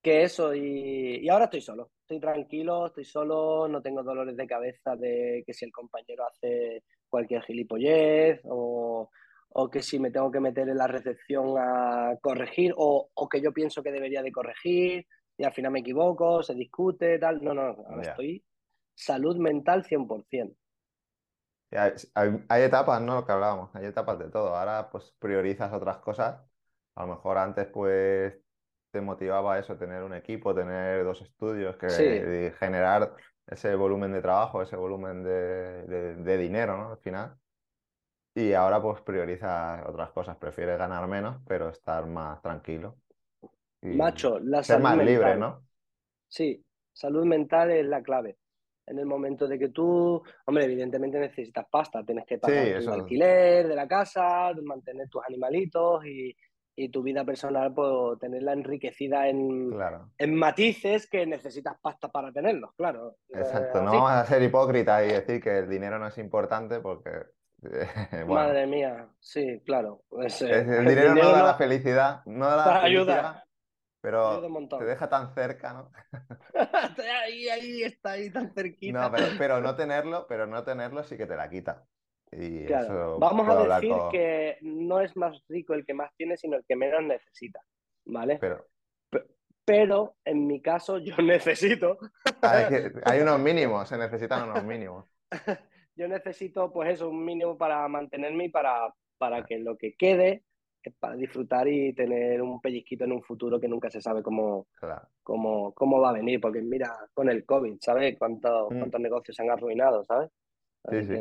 Que eso, y, y ahora estoy solo. Estoy tranquilo, estoy solo, no tengo dolores de cabeza de que si el compañero hace cualquier gilipollez o o que si me tengo que meter en la recepción a corregir, o, o, que yo pienso que debería de corregir, y al final me equivoco, se discute, tal. No, no, ahora estoy salud mental 100%. Hay, hay, hay, etapas, ¿no? Lo que hablábamos, hay etapas de todo. Ahora pues priorizas otras cosas. A lo mejor antes pues te motivaba eso, tener un equipo, tener dos estudios, que generar ese volumen de trabajo, ese volumen de, de, de dinero, ¿no? Al final. Y ahora pues prioriza otras cosas, prefiere ganar menos, pero estar más tranquilo. Macho, la ser más libre, ¿no? Sí, salud mental es la clave. En el momento de que tú, hombre, evidentemente necesitas pasta, tienes que pagar el alquiler de la casa, mantener tus animalitos y, y tu vida personal, pues tenerla enriquecida en, en matices que necesitas pasta para tenerlos, claro. Exacto, eh, no vamos a ser hipócritas y decir que el dinero no es importante porque Madre mía, sí, claro. Pues, eh, el, dinero no da la felicidad, no da la ayuda, pero te deja tan cerca, ¿no? ahí, ahí está, ahí tan cerquita. No, pero, no tenerlo, pero no tenerlo sí que te la quita. Y Vamos a decir que no es más rico el que más tiene, sino el que menos necesita, ¿vale? Pero, pero en mi caso yo necesito... hay, unos mínimos, se necesitan unos mínimos. Yo necesito pues eso, un mínimo para mantenerme y para, para que lo que quede es para disfrutar y tener un pellizquito en un futuro que nunca se sabe cómo, cómo, cómo, va a venir, porque mira, con el COVID, ¿sabes? ¿Cuántos, mm. cuántos negocios se han arruinado, ¿sabes? sí, sí.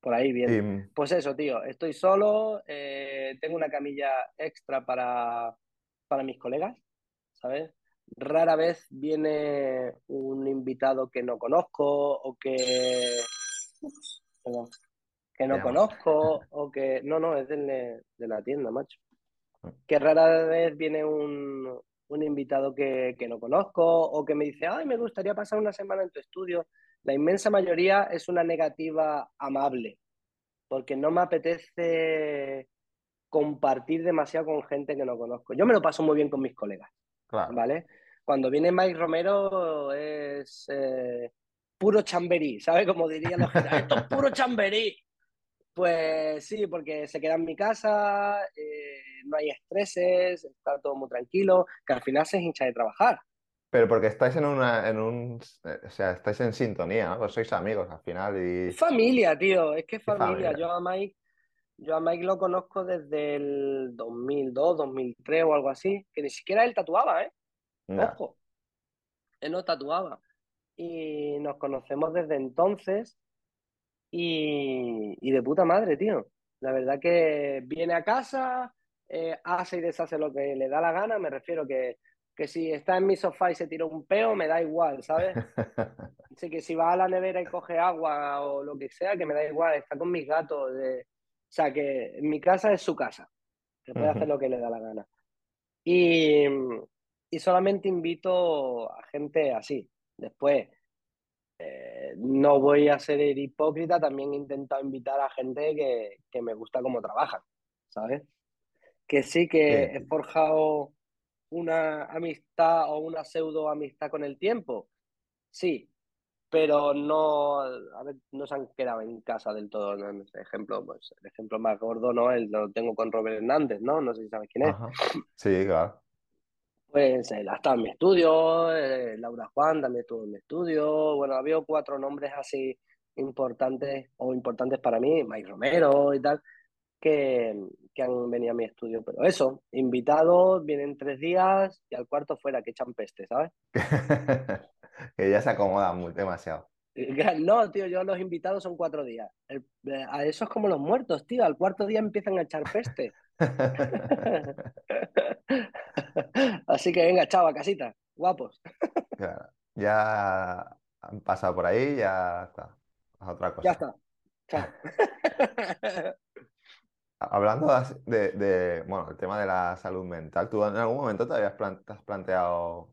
Por ahí bien. Pues eso, tío, estoy solo, eh, tengo una camilla extra para, para mis colegas, ¿sabes? Rara vez viene un invitado que no conozco o que... que no conozco o que... No, no, es de, la tienda, macho. Ah. Que rara vez viene un, un invitado que, que, no conozco o que me dice, ay, me gustaría pasar una semana en tu estudio. La inmensa mayoría es una negativa amable, porque no me apetece compartir demasiado con gente que no conozco. Yo me lo paso muy bien con mis colegas, ¿vale? Cuando viene Mike Romero es eh, puro chamberí, ¿sabes? Como dirían los esto es puro chamberí. Pues sí, porque se queda en mi casa, eh, no hay estreses, está todo muy tranquilo, que al final se hincha de trabajar. Pero porque estáis en una, en un, o sea, estáis en sintonía, ¿no? Pues sois amigos al final y... Familia, tío, es que familia. Yo a Mike, yo a Mike lo conozco desde el 2002, 2003 o algo así, que ni siquiera él tatuaba, ¿eh? Ojo, él no tatuaba. Y nos conocemos desde entonces y, y de puta madre, tío. La verdad que viene a casa, eh, hace y deshace lo que le da la gana, me refiero que que si está en mi sofá y se tira un peo, me da igual, ¿sabes? Así que si va a la nevera y coge agua o lo que sea, que me da igual, está con mis gatos. O sea, que mi casa es su casa, que puede hacer lo que le da la gana. Y, y solamente invito a gente así. Después, eh, no voy a ser hipócrita, también he intentado invitar a gente que, que me gusta cómo trabajan, ¿sabes? Que sí que he forjado una amistad o una pseudo amistad con el tiempo? Sí, pero no, a ver, no se han quedado en casa del todo. ¿no? ejemplo, pues, el ejemplo más gordo, ¿no? El, lo tengo con Robert Hernández, ¿no? No sé si sabes quién es. Sí, claro. Pues él ha estado en mi estudio, eh, Laura Juan también estuvo en mi estudio. Bueno, había cuatro nombres así importantes o importantes para mí, Mike Romero y tal que, han venido a mi estudio. Pero eso, invitados, vienen tres días y al cuarto fuera, que echan peste, ¿sabes? que ya se acomodan muy, demasiado. No, tío, yo los invitados son cuatro días. a eso es como los muertos, tío. Al cuarto día empiezan a echar peste. Así que venga, chao, a casita. Guapos. Ya han pasado por ahí, ya está. otra cosa. Ya está. Chao. Hablando de, bueno, el tema de la salud mental, ¿tú en algún momento te habías has planteado,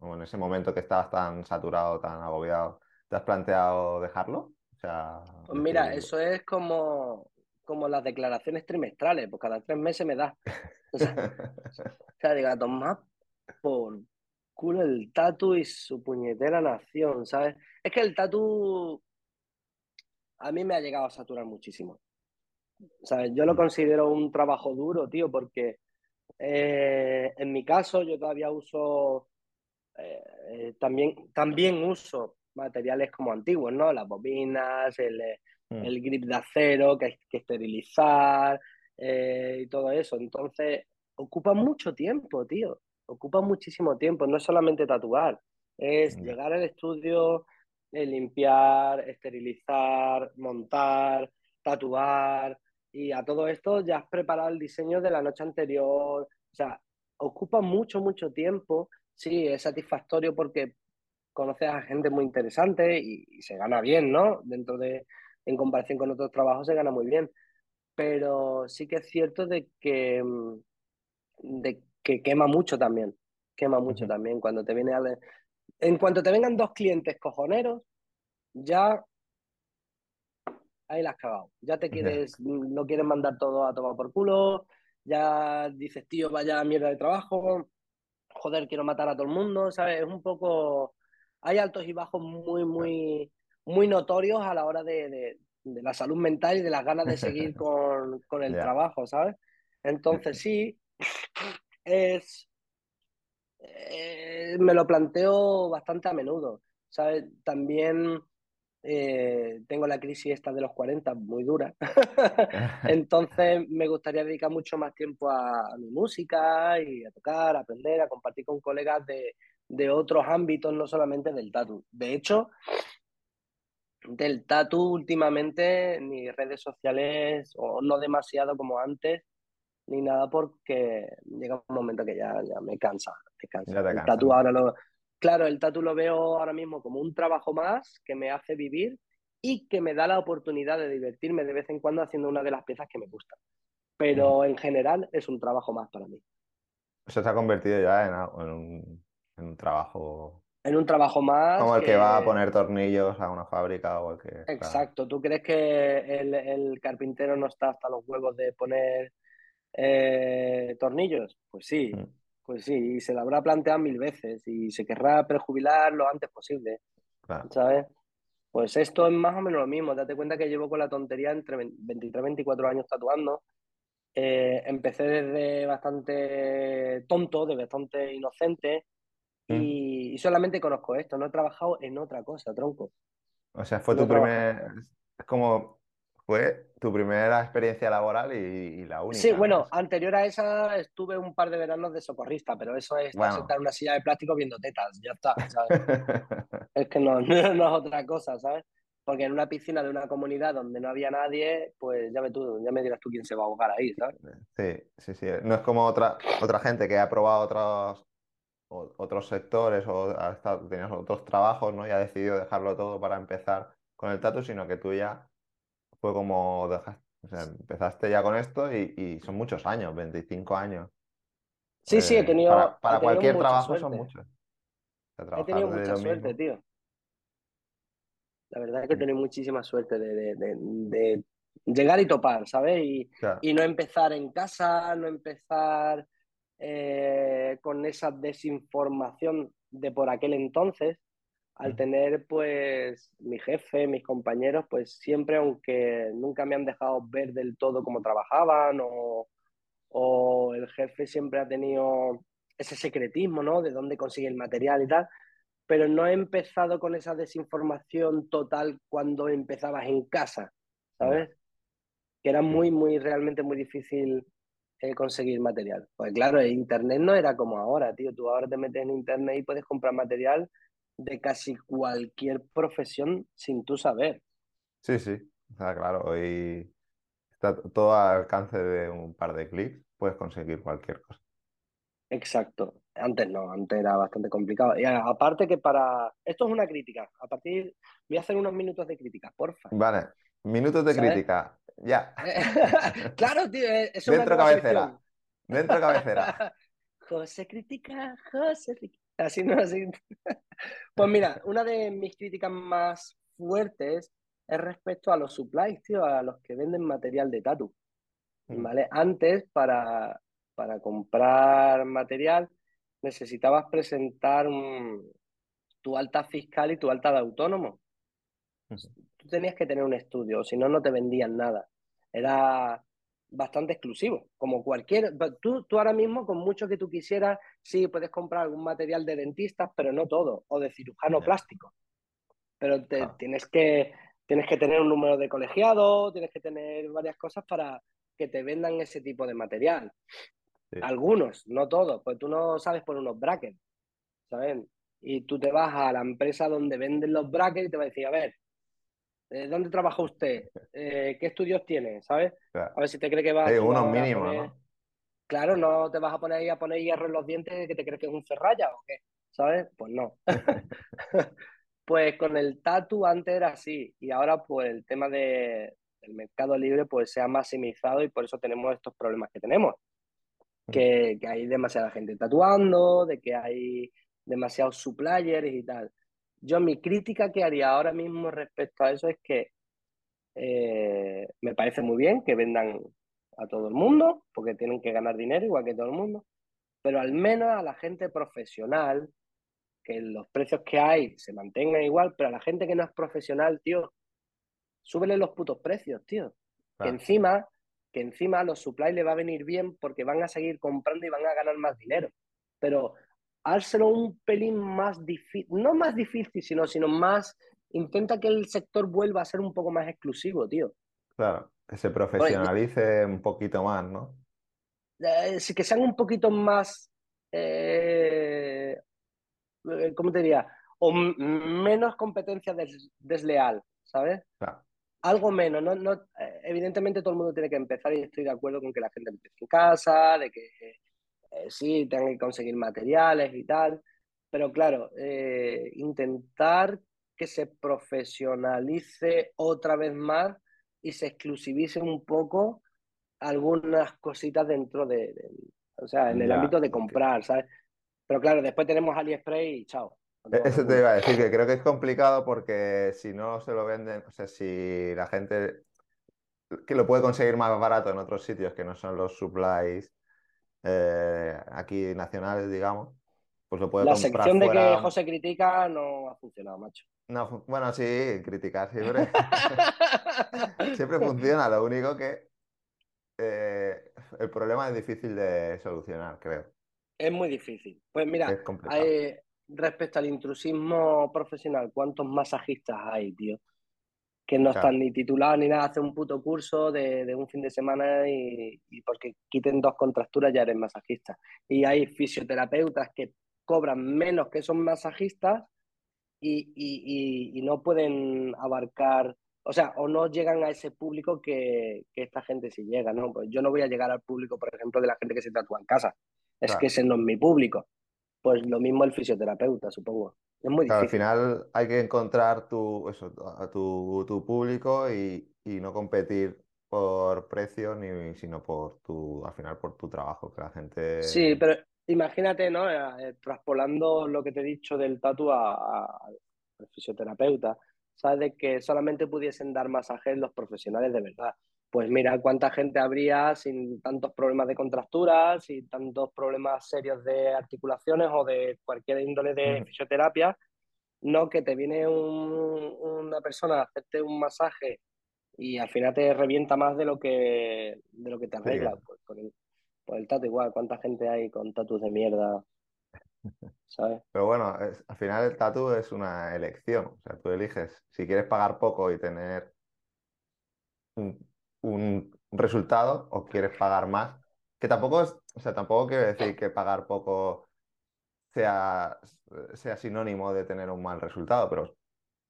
en ese momento que estabas tan saturado, tan agobiado, ¿te has planteado dejarlo? O sea, pues mira, eso es como, como las declaraciones trimestrales, pues cada tres meses me da. O sea, diga, toma por culo el tatu y su puñetera nación, ¿sabes? Es que el tatu a mí me ha llegado a saturar muchísimo. Yo lo considero un trabajo duro, tío, porque eh, en mi caso yo todavía uso, eh, eh, también, también uso materiales como antiguos, ¿no? Las bobinas, el, mm. el grip de acero que hay que esterilizar y todo eso. Entonces, ocupa mucho tiempo, tío. Ocupa muchísimo tiempo. No es solamente tatuar, es llegar al estudio, limpiar, esterilizar, montar, tatuar, y a todo esto ya has preparado el diseño de la noche anterior. O sea, ocupa mucho, mucho tiempo. Sí, es satisfactorio porque conoces a gente muy interesante y, se gana bien, ¿no? Dentro de, en comparación con otros trabajos, se gana muy bien. Pero sí que es cierto de que, mm, de que quema mucho también. Quema mucho también. Cuando te viene a... En cuanto te vengan dos clientes cojoneros, ya ahí la has cagado. Ya te quieres, no quieres mandar todo a tomar por culo, ya dices, tío, vaya mierda de trabajo, joder, quiero matar a todo el mundo, ¿sabes? Es un poco. Hay altos y bajos muy, muy, muy notorios a la hora de, la salud mental y de las ganas de seguir con, con el trabajo, ¿sabes? Entonces sí, es, Eh, me lo planteo bastante a menudo, ¿sabes? También eh, tengo la crisis esta de los 40 muy dura. Entonces me gustaría dedicar mucho más tiempo a, mi música y a tocar, a aprender, a compartir con colegas de, de otros ámbitos, no solamente del tatu. De hecho, del tatu últimamente ni redes sociales o no demasiado como antes ni nada porque llega un momento que ya, ya me cansa, el tatu ahora lo claro, el tatu lo veo ahora mismo como un trabajo más que me hace vivir y que me da la oportunidad de divertirme de vez en cuando haciendo una de las piezas que me gustan. Pero en general es un trabajo más para mí. Eso se ha convertido ya en, un, en un trabajo en un trabajo más. Como el que... va a poner tornillos a una fábrica o el que. Exacto. ¿Tú crees que el, carpintero no está hasta los huevos de poner eh, tornillos? Pues sí, mm. Pues sí. Y se lo habrá planteado mil veces y se querrá prejubilar lo antes posible. ¿Sabes? Pues esto es más o menos lo mismo. Date cuenta que llevo con la tontería entre 23 y 24 años tatuando. Eh, empecé desde bastante tonto, de bastante inocente Mm. Y, solamente conozco esto, no he trabajado en otra cosa, tronco. O sea, fue tu primer, es como, fue tu primera experiencia laboral y, la única. Sí, bueno, anterior a esa estuve un par de veranos de socorrista, pero eso es estar sentado en una silla de plástico viendo tetas, ya está, ¿sabes? es que no, no, es otra cosa, ¿sabes? Porque en una piscina de una comunidad donde no había nadie, pues ya me, tú, ya me dirás tú quién se va a ahogar ahí, ¿sabes? Sí, sí, sí. No es como otra, otra gente que ha probado otros, otros sectores o tenías otros trabajos, ¿no? Y ha decidido dejarlo todo para empezar con el tatu, sino que tú ya fue como dejaste, o sea, empezaste ya con esto y, son muchos años, 25 años. Sí, sí, he eh, tenido. Para, cualquier trabajo son muchos. he tenido mucha suerte, tío. La verdad es que he tenido muchísima suerte de, llegar y topar, ¿sabes? Y, y no empezar en casa, no empezar eh, con esa desinformación de por aquel entonces, al tener pues mi jefe, mis compañeros, pues siempre, aunque nunca me han dejado ver del todo cómo trabajaban o, o el jefe siempre ha tenido ese secretismo, ¿no? De dónde consigue el material y tal, pero no he empezado con esa desinformación total cuando empezabas en casa, ¿sabes? Que era muy, muy, realmente muy difícil conseguir material. Pues claro, Internet no era como ahora, tío. Tú ahora te metes en Internet y puedes comprar material de casi cualquier profesión sin tú saber. Sí, sí, está claro. Hoy está todo al alcance de un par de clics, puedes conseguir cualquier cosa. Exacto. Antes no, antes era bastante complicado. Y aparte que para... Esto es una crítica. A partir... Voy a hacer unos minutos de crítica, porfa. Vale, minutos de crítica. Ya. claro, tío. Eh, Dentro cabecera. Dentro cabecera. José crítica, José Así no, así. pues mira, una de mis críticas más fuertes es respecto a los supplies, tío, a los que venden material de tatu. Mm. ¿Vale? Antes, para, para comprar material, necesitabas presentar tu alta fiscal y tu alta de autónomo tú tenías que tener un estudio, si no, no te vendían nada. Era bastante exclusivo, como cualquier... Tú, tú ahora mismo, con mucho que tú quisieras, sí, puedes comprar algún material de dentistas, pero no todo, o de cirujano plástico. Pero te, tienes, que, tienes que tener un número de colegiado, tienes que tener varias cosas para que te vendan ese tipo de material. Algunos, no todos, pues tú no sabes por unos brackets, ¿saben? Y tú te vas a la empresa donde venden los brackets y te va a decir, a ver, eh, ¿dónde trabaja usted? Eh, ¿Qué estudios tiene? ¿Sabes? A ver si te cree que va a. unos mínimos, ¿no? Claro, no te vas a poner ahí a poner hierro en los dientes que te crees que es un ferralla o qué, ¿sabes? Pues no. pues con el tatu antes era así y ahora pues el tema de, del mercado libre pues se ha maximizado y por eso tenemos estos problemas que tenemos. Mm. Que, que hay demasiada gente tatuando, de que hay demasiados suppliers y tal. Yo mi crítica que haría ahora mismo respecto a eso es que eh, me parece muy bien que vendan a todo el mundo, porque tienen que ganar dinero igual que todo el mundo, pero al menos a la gente profesional, que los precios que hay se mantengan igual, pero a la gente que no es profesional, tío, súbele los putos precios, tío. Que encima, que encima a los supplies le va a venir bien porque van a seguir comprando y van a ganar más dinero. Pero hárselo un pelín más difícil, no más difícil, sino, sino más, intenta que el sector vuelva a ser un poco más exclusivo, tío. Claro, que se profesionalice un poquito más, ¿no? Eh, sí, que sean un poquito más, eh, eh, ¿cómo te diría? O menos competencia desleal, ¿sabes? Claro. Algo menos, no, no, evidentemente todo el mundo tiene que empezar y estoy de acuerdo con que la gente empiece en casa, de que sí, tengan que conseguir materiales y tal, pero claro, intentar que se profesionalice otra vez más y se exclusivice un poco algunas cositas dentro de, o sea, en el ámbito de comprar, ¿sabes? Pero claro, después tenemos AliExpress y chao. Eso te iba a decir, que creo que es complicado porque si no se lo venden, o sea, si la gente que lo puede conseguir más barato en otros sitios que no son los supplies eh, aquí nacionales, digamos, pues lo puede La comprar sección de fuera. que José critica no ha funcionado, macho. No, bueno, sí, criticar siempre. siempre funciona, lo único que eh, el problema es difícil de solucionar, creo. Es muy difícil. Pues mira, hay- respecto al intrusismo profesional, ¿cuántos masajistas hay, tío? Que no Claro. están ni titulados ni nada, hacen un puto curso de, de un fin de semana y, y porque quiten dos contracturas ya eres masajista. Y hay fisioterapeutas que cobran menos que esos masajistas y, y- y- y no pueden abarcar, o sea, o no llegan a ese público que, que esta gente sí llega, ¿no? Pues yo no voy a llegar al público, por ejemplo, de la gente que se tatúa en casa. Es Claro. que ese no es mi público. Pues lo mismo el fisioterapeuta, supongo. Es muy Claro, al difícil. final hay que encontrar tu, eso, a tu, tu público y, y no competir por precio, ni, sino por tu, al final por tu trabajo, que la gente... Sí, pero imagínate, ¿no? Eh, traspolando lo que te he dicho del tatu al fisioterapeuta, ¿sabes? De que solamente pudiesen dar masajes los profesionales de verdad. Pues mira cuánta gente habría sin tantos problemas de contracturas, sin tantos problemas serios de articulaciones o de cualquier índole de Ujú. fisioterapia, no que te viene un- una persona a hacerte un masaje y al final te revienta más de lo que, de lo que te Sí. arregla. Pues, el, pues el tatu igual, cuánta gente hay con tatus de mierda, ¿sabes? Pero bueno, es- al final el tatu es una elección. O sea, tú eliges si quieres pagar poco y tener un, un resultado o quieres pagar más. Que tampoco es, o sea, tampoco quiero decir que pagar poco sea, sea sinónimo de tener un mal resultado, pero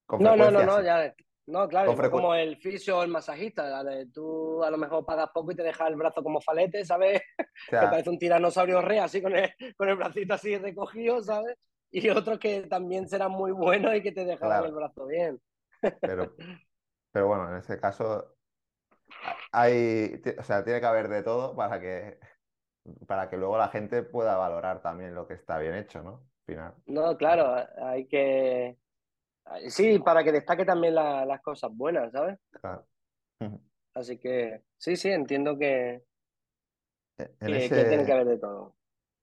con No, no, no, no, ya, no, claro, frecu- como el fisio o el masajista, tú a lo mejor pagas poco y te dejas el brazo como falete, ¿sabes? O Que parece un tiranosaurio rey, así con el, con el bracito así recogido, ¿sabes? Y otros que también serán muy buenos y que te dejarán Claro. el brazo bien. pero, pero bueno, en este caso hay, o sea, tiene que haber de todo para que, para que luego la gente pueda valorar también lo que está bien hecho, ¿no? Al final. No, claro, hay que... Sí, para que destaque también la- las cosas buenas, ¿sabes? Claro. Así que sí, sí, entiendo que, En que, que ese, tiene que haber de todo.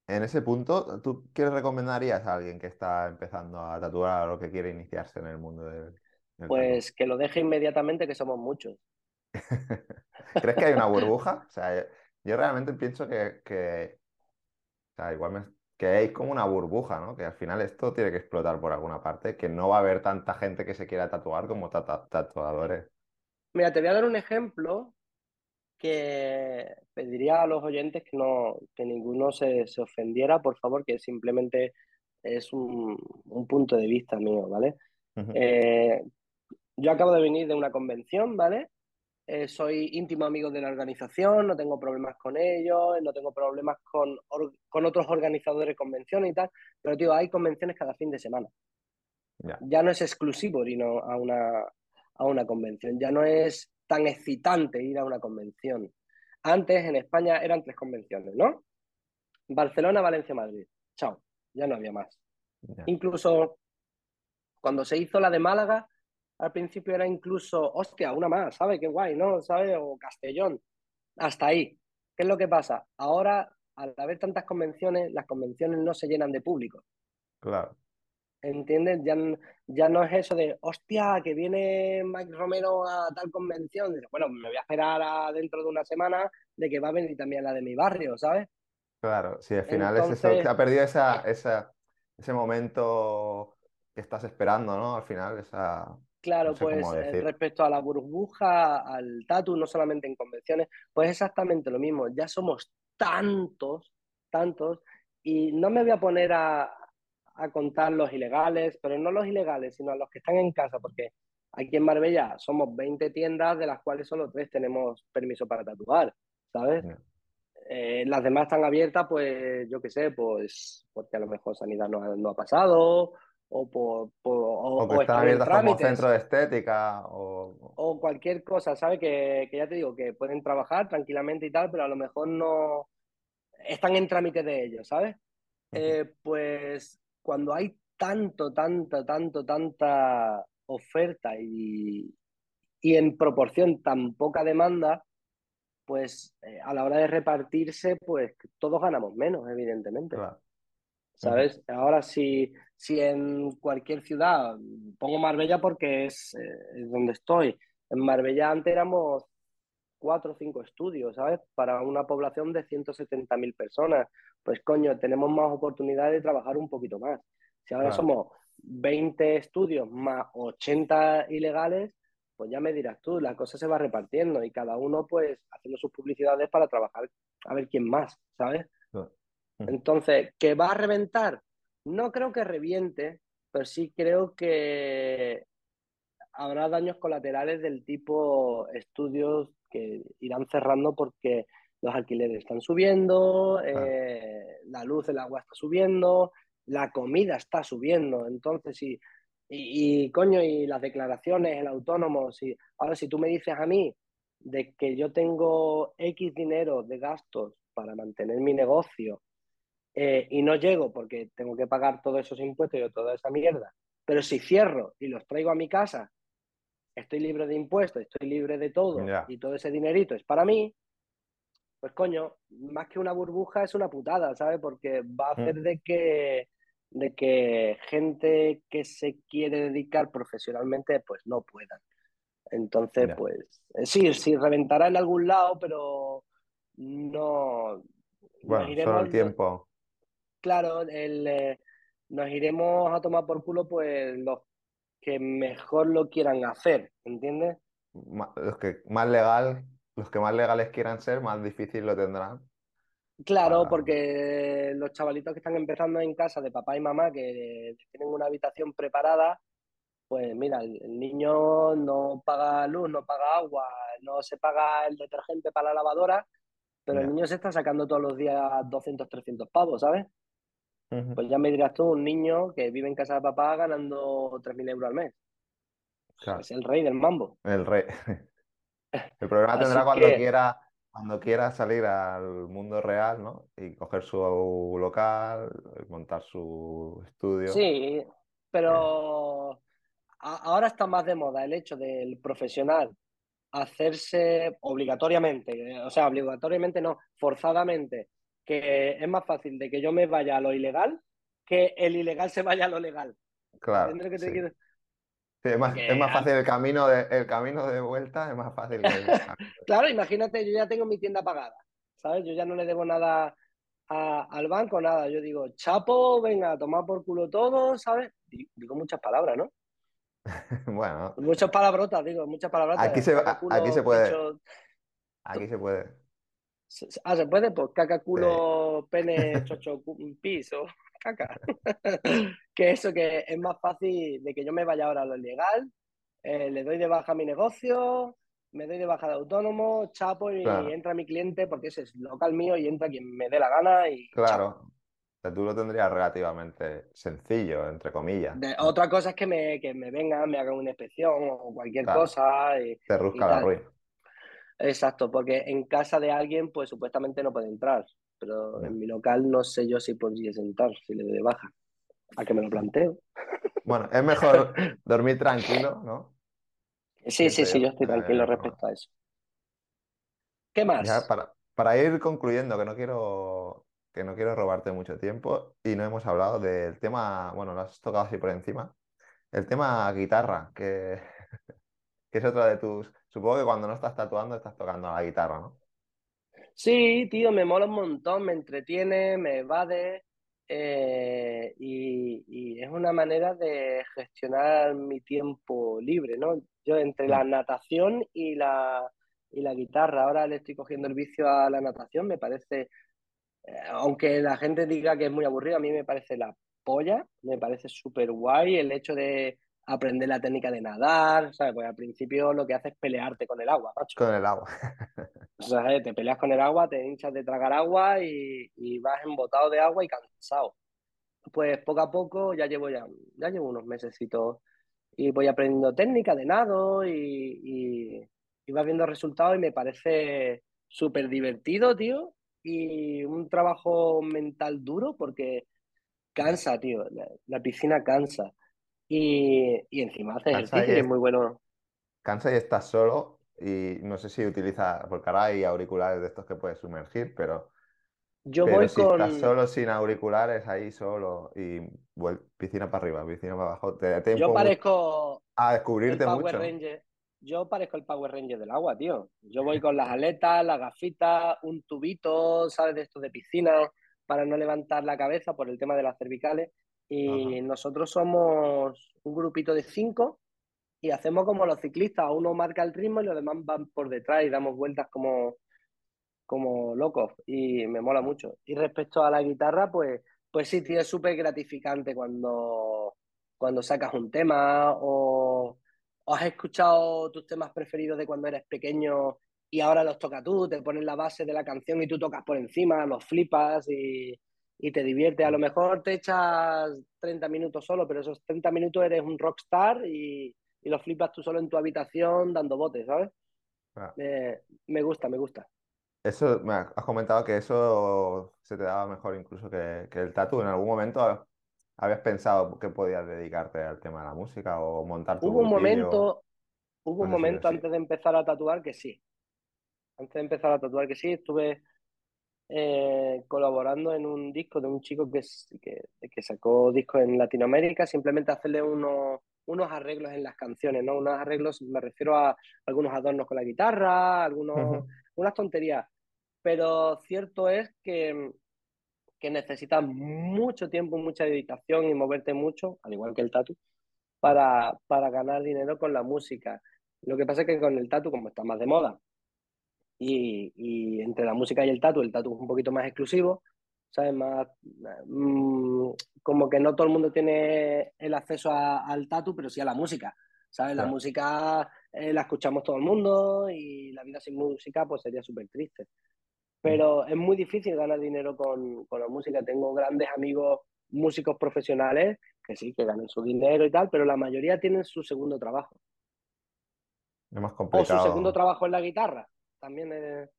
en ese punto, ¿tú qué recomendarías a alguien que está empezando a tatuar o que quiere iniciarse en el mundo del, del Pues que lo deje inmediatamente, que somos muchos. ¿Crees que hay una burbuja? O sea, yo, yo realmente pienso que, que, o sea, igual me- que hay como una burbuja, ¿no? Que al final esto tiene que explotar por alguna parte, que no va a haber tanta gente que se quiera tatuar como tata- tatuadores. Mira, te voy a dar un ejemplo que pediría a los oyentes que no, que ninguno se, se ofendiera, por favor, que simplemente es un, un punto de vista mío, ¿vale? Eh, yo acabo de venir de una convención, ¿vale? Eh, soy íntimo amigo de la organización, no tengo problemas con ellos, no tengo problemas con, con otros organizadores de convenciones y tal, pero tío, hay convenciones cada fin de semana. Ya. Ya no es exclusivo ir a a una, a una convención, ya no es tan excitante ir a una convención. Antes en España eran tres convenciones, ¿no? Barcelona, Valencia, Madrid. Chao, ya no había más. Ya. Incluso cuando se hizo la de Málaga, al principio era incluso, hostia, una más, ¿sabes? Qué guay, ¿no? ¿Sabes? O Castellón. Hasta ahí. ¿Qué es lo que pasa? Ahora, al haber tantas convenciones, las convenciones no se llenan de público. Claro. ¿Entiendes? Ya, ya no es eso de, hostia, que viene Mike Romero a tal convención. Bueno, me voy a esperar a dentro de una semana de que va a venir también la de mi barrio, ¿sabes? Claro, sí, al final es eso, ha perdido esa, esa, ese momento que estás esperando, ¿no? Al final, esa... Claro, no sé pues eh, respecto a la burbuja, al tatu, no solamente en convenciones, pues exactamente lo mismo. Ya somos tantos, tantos, y no me voy a poner a, a contar los ilegales, pero no los ilegales, sino a los que están en casa, porque aquí en Marbella somos 20 tiendas, de las cuales solo tres tenemos permiso para tatuar, ¿sabes? Eh, las demás están abiertas, pues yo qué sé, pues porque a lo mejor sanidad no ha, no ha pasado o, por, por- o- O que o están abiertas como centro de estética o... o cualquier cosa, ¿sabes? Que, que ya te digo, que pueden trabajar tranquilamente y tal, pero a lo mejor no están en trámite de ellos, ¿sabes? Eh, pues cuando hay tanto, tanto, tanto, tanta oferta y, y en proporción tan poca demanda, pues eh, a la hora de repartirse, pues todos ganamos menos, evidentemente. Claro. ¿Sabes? Ahora, si, si en cualquier ciudad, pongo Marbella porque es, eh, es donde estoy, en Marbella antes éramos cuatro o cinco estudios, ¿sabes? Para una población de 170.000 personas. Pues coño, tenemos más oportunidad de trabajar un poquito más. Si ahora Claro. somos 20 estudios más 80 ilegales, pues ya me dirás tú, la cosa se va repartiendo y cada uno pues haciendo sus publicidades para trabajar a ver quién más, ¿sabes? Entonces, ¿que va a reventar? No creo que reviente, pero sí creo que habrá daños colaterales del tipo estudios que irán cerrando porque los alquileres están subiendo, eh, la luz, el agua está subiendo, la comida está subiendo. Entonces, y, y, y, coño, y las declaraciones, el autónomo, si, ahora si tú me dices a mí de que yo tengo X dinero de gastos para mantener mi negocio eh, y no llego porque tengo que pagar todos esos impuestos y toda esa mierda, pero si cierro y los traigo a mi casa estoy libre de impuestos, estoy libre de todo y todo ese dinerito es para mí, pues coño, más que una burbuja es una putada, ¿sabes? Porque va a hacer Mm, de que, de que gente que se quiere dedicar profesionalmente pues no puedan. Entonces, pues eh, sí, sí, reventará en algún lado, pero no Bueno, solo el tiempo. Claro, el, eh, nos iremos a tomar por culo pues los que mejor lo quieran hacer, ¿entiendes? Los que más legal, los que más legales quieran ser, más difícil lo tendrán Claro, para... porque los chavalitos que están empezando en casa de papá y mamá, que tienen una habitación preparada, pues mira, el, el niño no paga luz, no paga agua, no se paga el detergente para la lavadora, pero el niño se está sacando todos los días 200, 300 pavos, ¿sabes? Pues ya me dirás tú, un niño que vive en casa de papá ganando 3.000 euros al mes. Claro. Es el rey del mambo. El rey. El problema tendrá cuando que, quiera, cuando quiera salir al mundo real, ¿no? Y coger su local, montar su estudio. sí, pero a- ahora está más de moda el hecho del profesional hacerse obligatoriamente, eh, o sea, obligatoriamente no, forzadamente, que es más fácil de que yo me vaya a lo ilegal que el ilegal se vaya a lo legal. Claro, es más, es más fácil el camino de, el camino de vuelta, es más fácil que el claro, imagínate, yo ya tengo mi tienda pagada, ¿sabes? Yo ya no le debo nada a- al banco, nada. Yo digo, chapo, venga, a tomar por culo todo, ¿sabes? Di- Digo muchas palabras, ¿no? Bueno, Muchas palabras, digo, muchas palabras. aquí se, a- aquí se culo, puede, aquí se puede. Ah, se puede, pues caca, Sí. culo, pene, chocho, piso, caca. Que eso que es más fácil de que yo me vaya ahora a lo legal, eh, le doy de baja a mi negocio, me doy de baja de autónomo, chapo y Claro, entra mi cliente porque ese es local mío y entra quien me dé la gana y chapo. claro. O sea, tú lo tendrías relativamente sencillo, entre comillas, otra cosa es que me, que me vengan, me hagan una inspección o cualquier Claro, cosa y, te y rusca la ruina. Exacto, porque en casa de alguien, pues supuestamente no puede entrar, pero Ya. en mi local no sé yo si podría entrar, si le doy de baja. A que me lo planteo. Bueno, es mejor dormir tranquilo, ¿no? Sí, sí, sí, yo estoy tranquilo respecto a eso. ¿Qué Ya más? para, para ir concluyendo, que no quiero, que no quiero robarte mucho tiempo y no hemos hablado del tema, bueno, lo has tocado así por encima, el tema guitarra, que, que es otra de tus... Supongo que cuando no estás tatuando estás tocando la guitarra, ¿no? Sí, tío, me mola un montón, me entretiene, me evade. eh, y, es una manera de gestionar mi tiempo libre, ¿no? Yo entre la mm. natación y la, y la guitarra, ahora le estoy cogiendo el vicio a la natación, me parece, eh, aunque la gente diga que es muy aburrido, a mí me parece la polla, me parece súper guay el hecho de aprender la técnica de nadar, ¿sabes? Pues al principio lo que hace es pelearte con el agua, Con el agua. o sea, te peleas con el agua, te hinchas de tragar agua y, vas embotado de agua y cansado. Pues poco a poco ya llevo ya, ya llevo unos mesecitos y voy aprendiendo técnica de nado y, y, y vas viendo resultados y me parece súper divertido, tío, y un trabajo mental duro porque cansa, tío, la piscina cansa. Y, y encima hace ejercicio y es muy bueno. Cansa y estás solo y no sé si utiliza, porque ahora hay auriculares de estos que puedes sumergir, pero... Yo voy si con... estás solo sin auriculares ahí solo y piscina para arriba, piscina para abajo, te da tiempo Yo parezco a descubrirte Ranger. Yo parezco el Power Ranger del agua, tío. Yo voy con las aletas, las gafitas, un tubito, ¿sabes? De estos de piscina para no levantar la cabeza por el tema de las cervicales y nosotros somos un grupito de cinco y hacemos como los ciclistas, uno marca el ritmo y los demás van por detrás y damos vueltas como, como locos. Y me mola mucho. Y respecto a la guitarra, pues, pues sí, es súper gratificante cuando, cuando sacas un tema o, o, has escuchado tus temas preferidos de cuando eres pequeño y ahora los toca tú, te pones la base de la canción y tú tocas por encima, los flipas y, y te divierte. A lo mejor te echas 30 minutos solo, pero esos 30 minutos eres un rockstar y, y los flipas tú solo en tu habitación dando botes, ¿sabes? Ah. me gusta, me gusta. Eso, me has comentado que eso se te daba mejor incluso que, que el tatu. ¿En algún momento habías pensado que podías dedicarte al tema de la música o montar tu Hubo un momento, hubo un momento antes de empezar a tatuar que sí. Antes de empezar a tatuar que sí, estuve eh, colaborando en un disco de un chico que, que, sacó discos en Latinoamérica, simplemente hacerle unos, unos arreglos en las canciones, ¿no? Unos arreglos, me refiero a algunos adornos con la guitarra, algunos, unas tonterías. Pero cierto es que, que necesitas mucho tiempo, mucha dedicación y moverte mucho, al igual que el tatu, para, para ganar dinero con la música. Lo que pasa es que con el tatu, como está más de moda, y, entre la música y el tatu, el tatu es un poquito más exclusivo, ¿sabes? Más, mm, como que no todo el mundo tiene el acceso al tatu, pero sí a la música, ¿sabes? La música eh, la escuchamos todo el mundo y la vida sin música pues sería súper triste. Pero es muy difícil ganar dinero con, con la música. Tengo grandes amigos músicos profesionales que sí, que ganan su dinero y tal, pero la mayoría tienen su segundo trabajo. Es más complicado. O su segundo trabajo en la guitarra también es...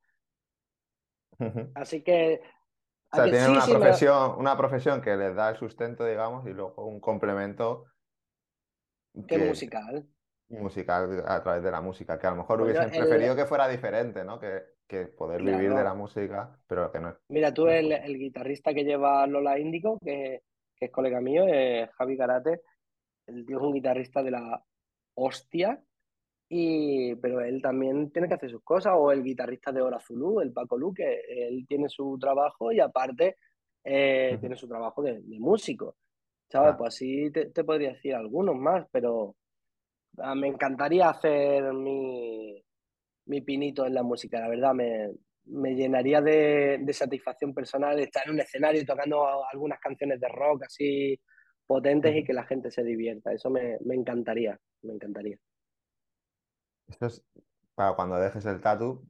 Así que... O sea, tienen una, profesión, una profesión que les da el sustento, digamos, y luego un complemento... Que, musical. Musical a través de la música, que a lo mejor hubiesen preferido que fuera diferente, ¿no? Que, que poder vivir de la música, pero que no es. Mira, tú, el, el guitarrista que lleva Lola Índico, que, que es colega mío, es Javi Karate, el tío es un guitarrista de la hostia, y, pero él también tiene que hacer sus cosas, o el guitarrista de Hora Zulu, el Paco Lu, que él tiene su trabajo y aparte eh, tiene su trabajo de, músico. ¿Sabes? Pues así te, podría decir algunos más, pero ah, me encantaría hacer mi, mi, pinito en la música, la verdad, me, me llenaría de, de, satisfacción personal estar en un escenario tocando algunas canciones de rock así potentes y que la gente se divierta. Eso me, me encantaría, me encantaría. Esto es para cuando dejes el tatu.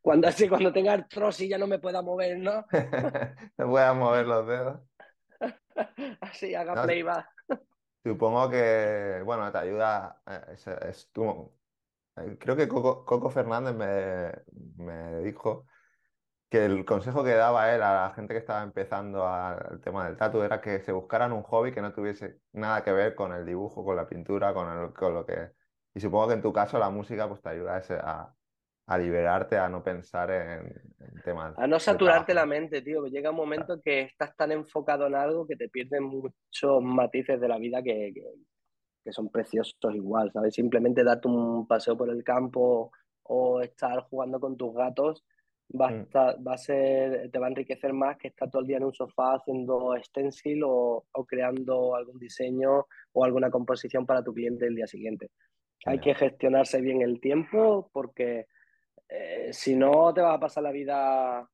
Cuando así, cuando tenga artrosis ya no me pueda mover, ¿no? no pueda mover los dedos. así, haga playback. Supongo que, bueno, te ayuda. Eh, es, eh, creo que Coco, Fernández me, me, dijo que el consejo que daba él a la gente que estaba empezando al tema del tatu era que se buscaran un hobby que no tuviese nada que ver con el dibujo, con la pintura, con, el, con lo que y supongo que en tu caso la música pues, te ayuda a, a, liberarte, a no pensar en, temas. A no saturarte la mente, tío. Llega un momento que estás tan enfocado en algo que te pierdes muchos matices de la vida que, que, son preciosos igual, ¿sabes? Simplemente darte un paseo por el campo o estar jugando con tus gatos va a, Mm. va a ser, te va a enriquecer más que estar todo el día en un sofá haciendo stencil o, o creando algún diseño o alguna composición para tu cliente el día siguiente. Hay que gestionarse bien el tiempo porque eh, si no te vas a pasar la vida,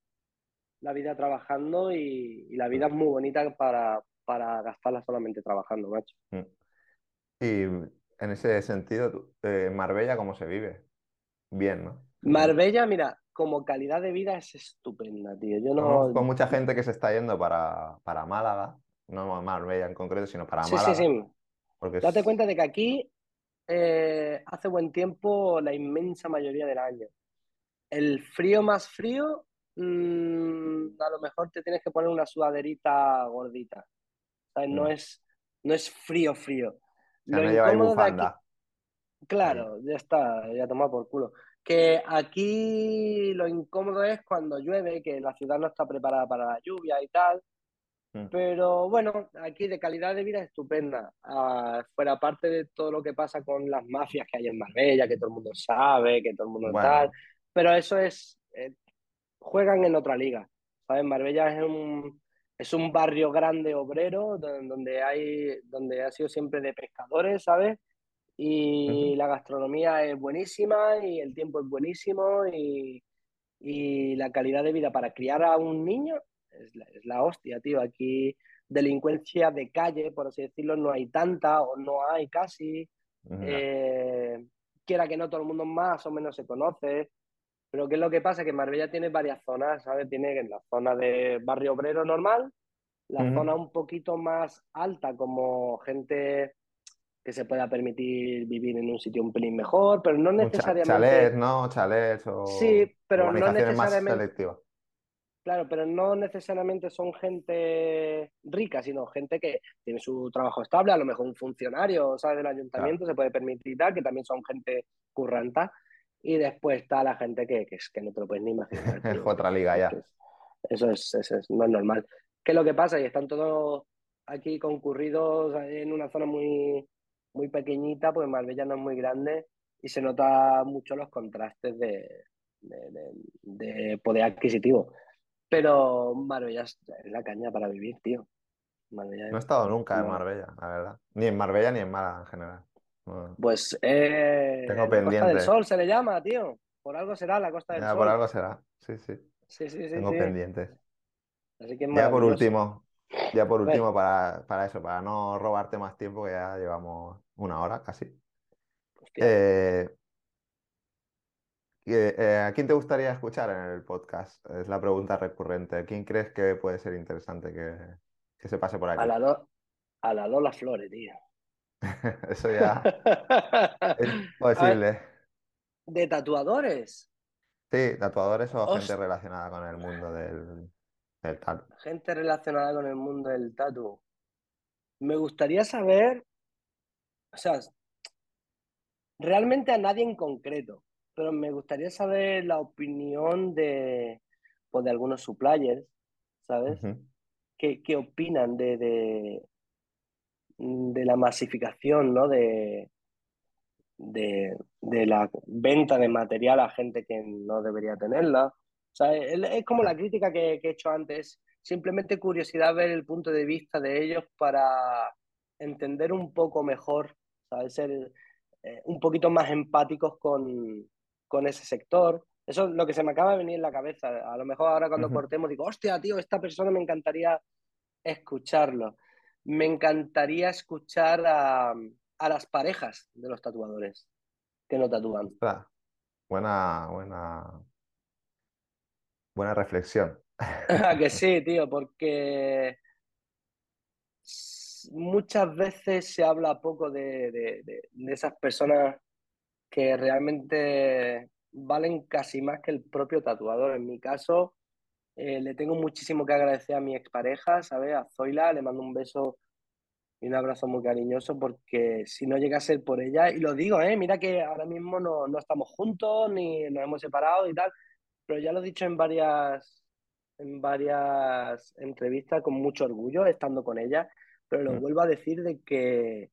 la vida trabajando y, y la vida es muy bonita para, para gastarla solamente trabajando, macho. Mm. Y en ese sentido, eh, Marbella, ¿cómo se vive? Bien, ¿no? Marbella, mira, como calidad de vida es estupenda, tío. Yo no... Conozco mucha gente que se está yendo para, para Málaga, no Marbella en concreto, sino para Sí, sí, Málaga, sí. porque Date es- cuenta de que aquí eh, hace buen tiempo la inmensa mayoría del año. El frío más frío, mm, a lo mejor te tienes que poner una sudaderita gordita. No Mm. es, no es frío, frío. o sea, Lo no lleváis incómodo de aquí, claro, ya está, ya toma por culo. Que aquí lo incómodo es cuando llueve, que la ciudad no está preparada para la lluvia y tal. Mm. Pero bueno, aquí de calidad de vida estupenda. Ah, fuera parte de todo lo que pasa con las mafias que hay en Marbella, que todo el mundo sabe, que todo el mundo Bueno. tal. Pero eso es. eh, juegan en otra liga. ¿Sabes? Marbella es un, es un barrio grande obrero do- donde, hay, donde ha sido siempre de pescadores, ¿sabes? Y la gastronomía es buenísima y el tiempo es buenísimo y, y la calidad de vida para criar a un niño es la, es la hostia, tío. Aquí delincuencia de calle, por así decirlo, no hay tanta o no hay casi. Eh, quiera que no, todo el mundo más o menos se conoce. Pero ¿qué es lo que pasa? Que Marbella tiene varias zonas, ¿sabes? Tiene la zona de barrio obrero normal, la zona un poquito más alta, como gente que se pueda permitir vivir en un sitio un pelín mejor, pero no cha- necesariamente. chalets, ¿no? Chalets o Sí, pero no más necesariamente-. Claro, pero no necesariamente son gente rica, sino gente que tiene su trabajo estable, a lo mejor un funcionario, ¿sabes? Del ayuntamiento se puede permitir tal, que también son gente curranta. Y después está la gente que, que es que no te lo puedes ni imaginar. Es otra liga ya. Eso es, eso es, no es normal. ¿Qué es lo que pasa? Y están todos aquí concurridos en una zona muy, muy pequeñita, porque Marbella no es muy grande y se nota mucho los contrastes de, de- de- de poder adquisitivo. Pero Marbella es la caña para vivir, tío. Marbella es- No he estado nunca en. Marbella, la verdad. Ni en Marbella ni en Málaga en general. Pues eh, Tengo la Costa del Sol se le llama, tío. Por algo será la Costa del Ya Sol. por algo será. Sí, sí. Sí, sí, sí, Tengo sí. pendientes. Así que Ya por último, ya por último, para, para eso, para no robarte más tiempo, que ya llevamos una hora casi. Eh, eh, ¿a quién te gustaría escuchar en el podcast? Es la pregunta recurrente. ¿Quién crees que puede ser interesante que, que se pase por A aquí? la, Do- a la Lola Flores, tío. Eso ya es posible. De tatuadores. Sí, tatuadores o gente relacionada con el mundo del, del tatu. Gente relacionada con el mundo del tatu. Me gustaría saber, o sea, realmente a nadie en concreto, pero me gustaría saber la opinión de, pues, de algunos suppliers, ¿sabes? ¿Qué, qué opinan de, de, de la masificación, ¿no? De, de, de la venta de material a gente que no debería tenerla. O sea, es, es como la crítica que, que he hecho antes, simplemente curiosidad ver el punto de vista de ellos para entender un poco mejor, ¿sabes? Ser eh, un poquito más empáticos con, con ese sector. Eso es lo que se me acaba de venir en la cabeza. A lo mejor ahora cuando cortemos digo, hostia, tío, esta persona me encantaría escucharlo. Me encantaría escuchar a, a las parejas de los tatuadores que no tatúan. Buena, buena, buena reflexión. ¿A que sí, tío? Porque muchas veces se habla poco de, de- de- de esas personas que realmente valen casi más que el propio tatuador. En mi caso, eh, le tengo muchísimo que agradecer a mi expareja, ¿sabes? A Zoila, le mando un beso y un abrazo muy cariñoso porque si no llega a ser por ella, y lo digo, ¿eh? Mira que ahora mismo no, no estamos juntos ni nos hemos separado y tal, pero ya lo he dicho en varias, en varias entrevistas con mucho orgullo estando con ella, pero lo Mm. vuelvo a decir de que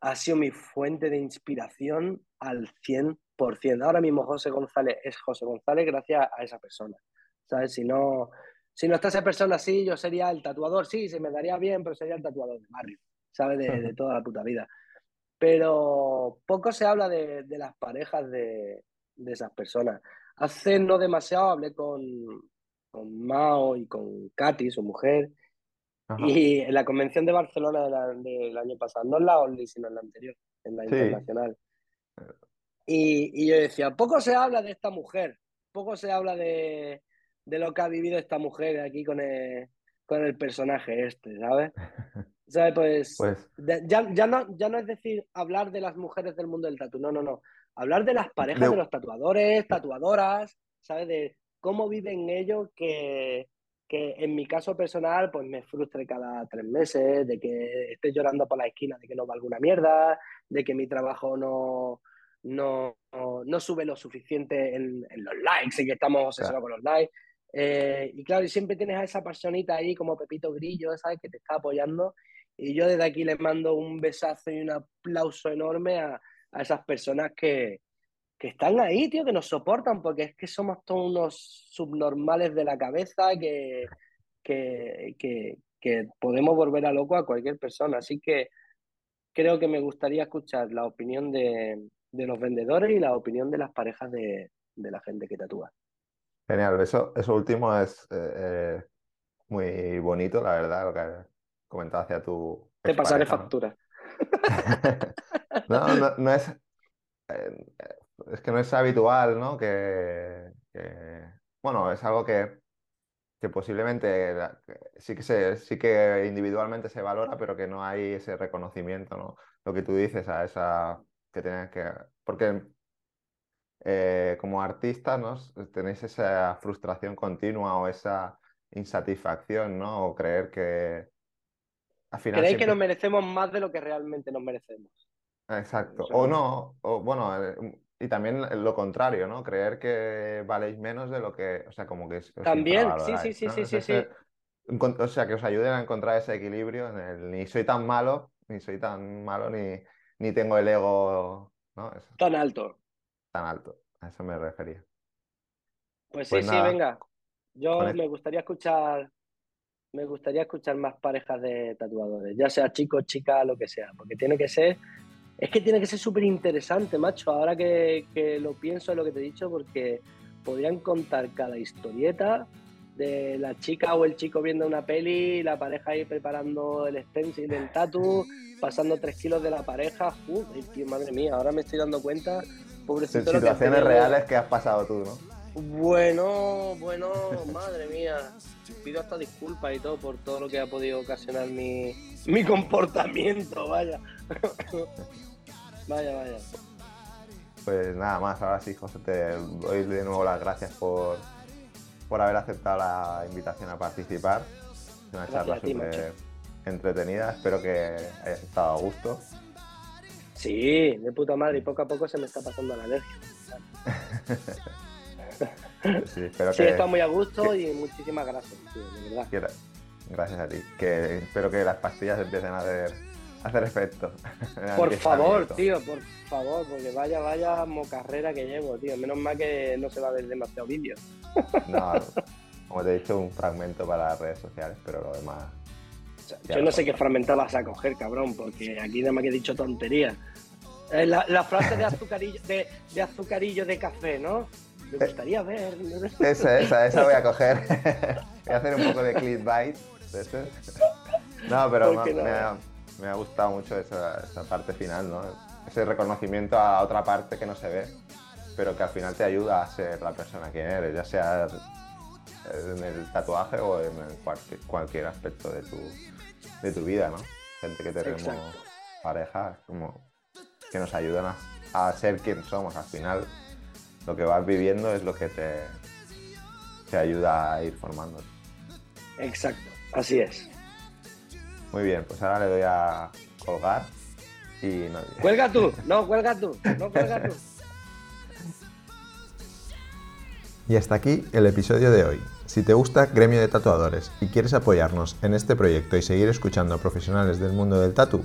ha sido mi fuente de inspiración al 100%. Ahora mismo José González es José González gracias a esa persona. ¿sabes? Si no, si no está esa persona así, yo sería el tatuador, sí, se me daría bien, pero sería el tatuador de barrio, ¿sabes? De, toda la puta vida. Pero poco se habla de, las parejas de, esas personas. Hace no demasiado hablé con, con Mao y con Katy, su mujer, y en la convención de Barcelona del año pasado, no en la Only, sino en la anterior, en la internacional. Y, y, yo decía, poco se habla de esta mujer, poco se habla de, de lo que ha vivido esta mujer aquí con el, con el personaje este, ¿sabes? ¿Sabes? Pues, pues... Ya, ya, no, ya no es decir hablar de las mujeres del mundo del tatu, no, no, no. Hablar de las parejas de, los tatuadores, tatuadoras, ¿sabes? De cómo viven ellos que, que en mi caso personal pues me frustre cada tres meses, de que esté llorando por la esquina de que no valga una mierda, de que mi trabajo no, no, no, sube lo suficiente en, los likes y que estamos obsesionados con los likes. Eh, y claro, y siempre tienes a esa personita ahí como Pepito Grillo, ¿sabes? Que te está apoyando. Y yo desde aquí le mando un besazo y un aplauso enorme a, a esas personas que, que están ahí, tío, que nos soportan, porque es que somos todos unos subnormales de la cabeza que, que, que, podemos volver a loco a cualquier persona. Así que creo que me gustaría escuchar la opinión de, de los vendedores y la opinión de las parejas de, de la gente que tatúa. Genial, eso, eso último es eh, eh, muy bonito, la verdad, lo que comentado hacia tu... Te pasaré factura. no, no, no, es... Eh, es que no es habitual, ¿no? Que, bueno, es algo que, que posiblemente sí que, se, sí que individualmente se valora, pero que no hay ese reconocimiento, ¿no? Lo que tú dices a esa que tienes que... Porque eh, como artistas, ¿no? Tenéis esa frustración continua o esa insatisfacción, ¿no? O creer que... Al final Creéis que nos merecemos más de lo que realmente nos merecemos. Exacto. O no, o bueno, eh, y también lo contrario, ¿no? Creer que valéis menos de lo que, o sea, como que... También, sí, sí, sí, sí, sí, sí. O sea, que os ayuden a encontrar ese equilibrio en el ni soy tan malo, ni soy tan malo, ni, ni tengo el ego, ¿no? Tan alto. Tan alto, a eso me refería. Pues, pues sí, sí, venga. Yo me gustaría escuchar, me gustaría escuchar más parejas de tatuadores, ya sea chico, chica, lo que sea, porque tiene que ser es que tiene que ser súper interesante, macho, ahora que, lo pienso en lo que te he dicho, porque podrían contar cada historieta de la chica o el chico viendo una peli, la pareja ahí preparando el stencil del tatu, pasando tres kilos de la pareja. Tío, madre mía, ahora me estoy dando cuenta, pobrecito. Situaciones reales que has pasado tú, ¿no? Bueno, bueno, madre mía. Pido hasta disculpas y todo por todo lo que ha podido ocasionar mi, mi comportamiento, vaya. Vaya, vaya. Pues nada más, ahora sí, José, te doy de nuevo las gracias por, por haber aceptado la invitación a participar. Es una charla súper entretenida, espero que hayas estado a gusto. Sí, de puta madre, y poco a poco se me está pasando la alergia. sí, espero sí, estado muy a gusto y muchísimas gracias, de verdad. Gracias a ti. Que espero que las pastillas empiecen a ver hacer efecto. Por favor, tío, por favor, porque vaya, vaya mocarrera que llevo, tío. Menos mal que no se va a ver demasiado vídeo. No, como te he dicho, un fragmento para las redes sociales, pero lo demás. yo no sé qué fragmento vas a coger, cabrón, porque aquí nada más que he dicho tonterías. Eh, la, frase de azucarillo de, de azucarillo de café, ¿no? Me gustaría ver. Esa, esa, esa voy a coger. voy a hacer un poco de clickbait. No, pero me, me ha gustado mucho esa, parte final, ¿no? Ese reconocimiento a otra parte que no se ve, pero que al final te ayuda a ser la persona que eres, ya sea en el tatuaje o en cualquier, aspecto de tu, de tu vida, ¿no? Gente que tenemos parejas como que nos ayudan a, ser quien somos. Al final, lo que vas viviendo es lo que te, te ayuda a ir formando. Exacto, así es. Muy bien, pues ahora le doy a colgar y Cuelga tú, no, cuelga tú, no cuelga tú. Y hasta aquí el episodio de hoy. Si te gusta Gremio de Tatuadores y quieres apoyarnos en este proyecto y seguir escuchando a profesionales del mundo del tatu,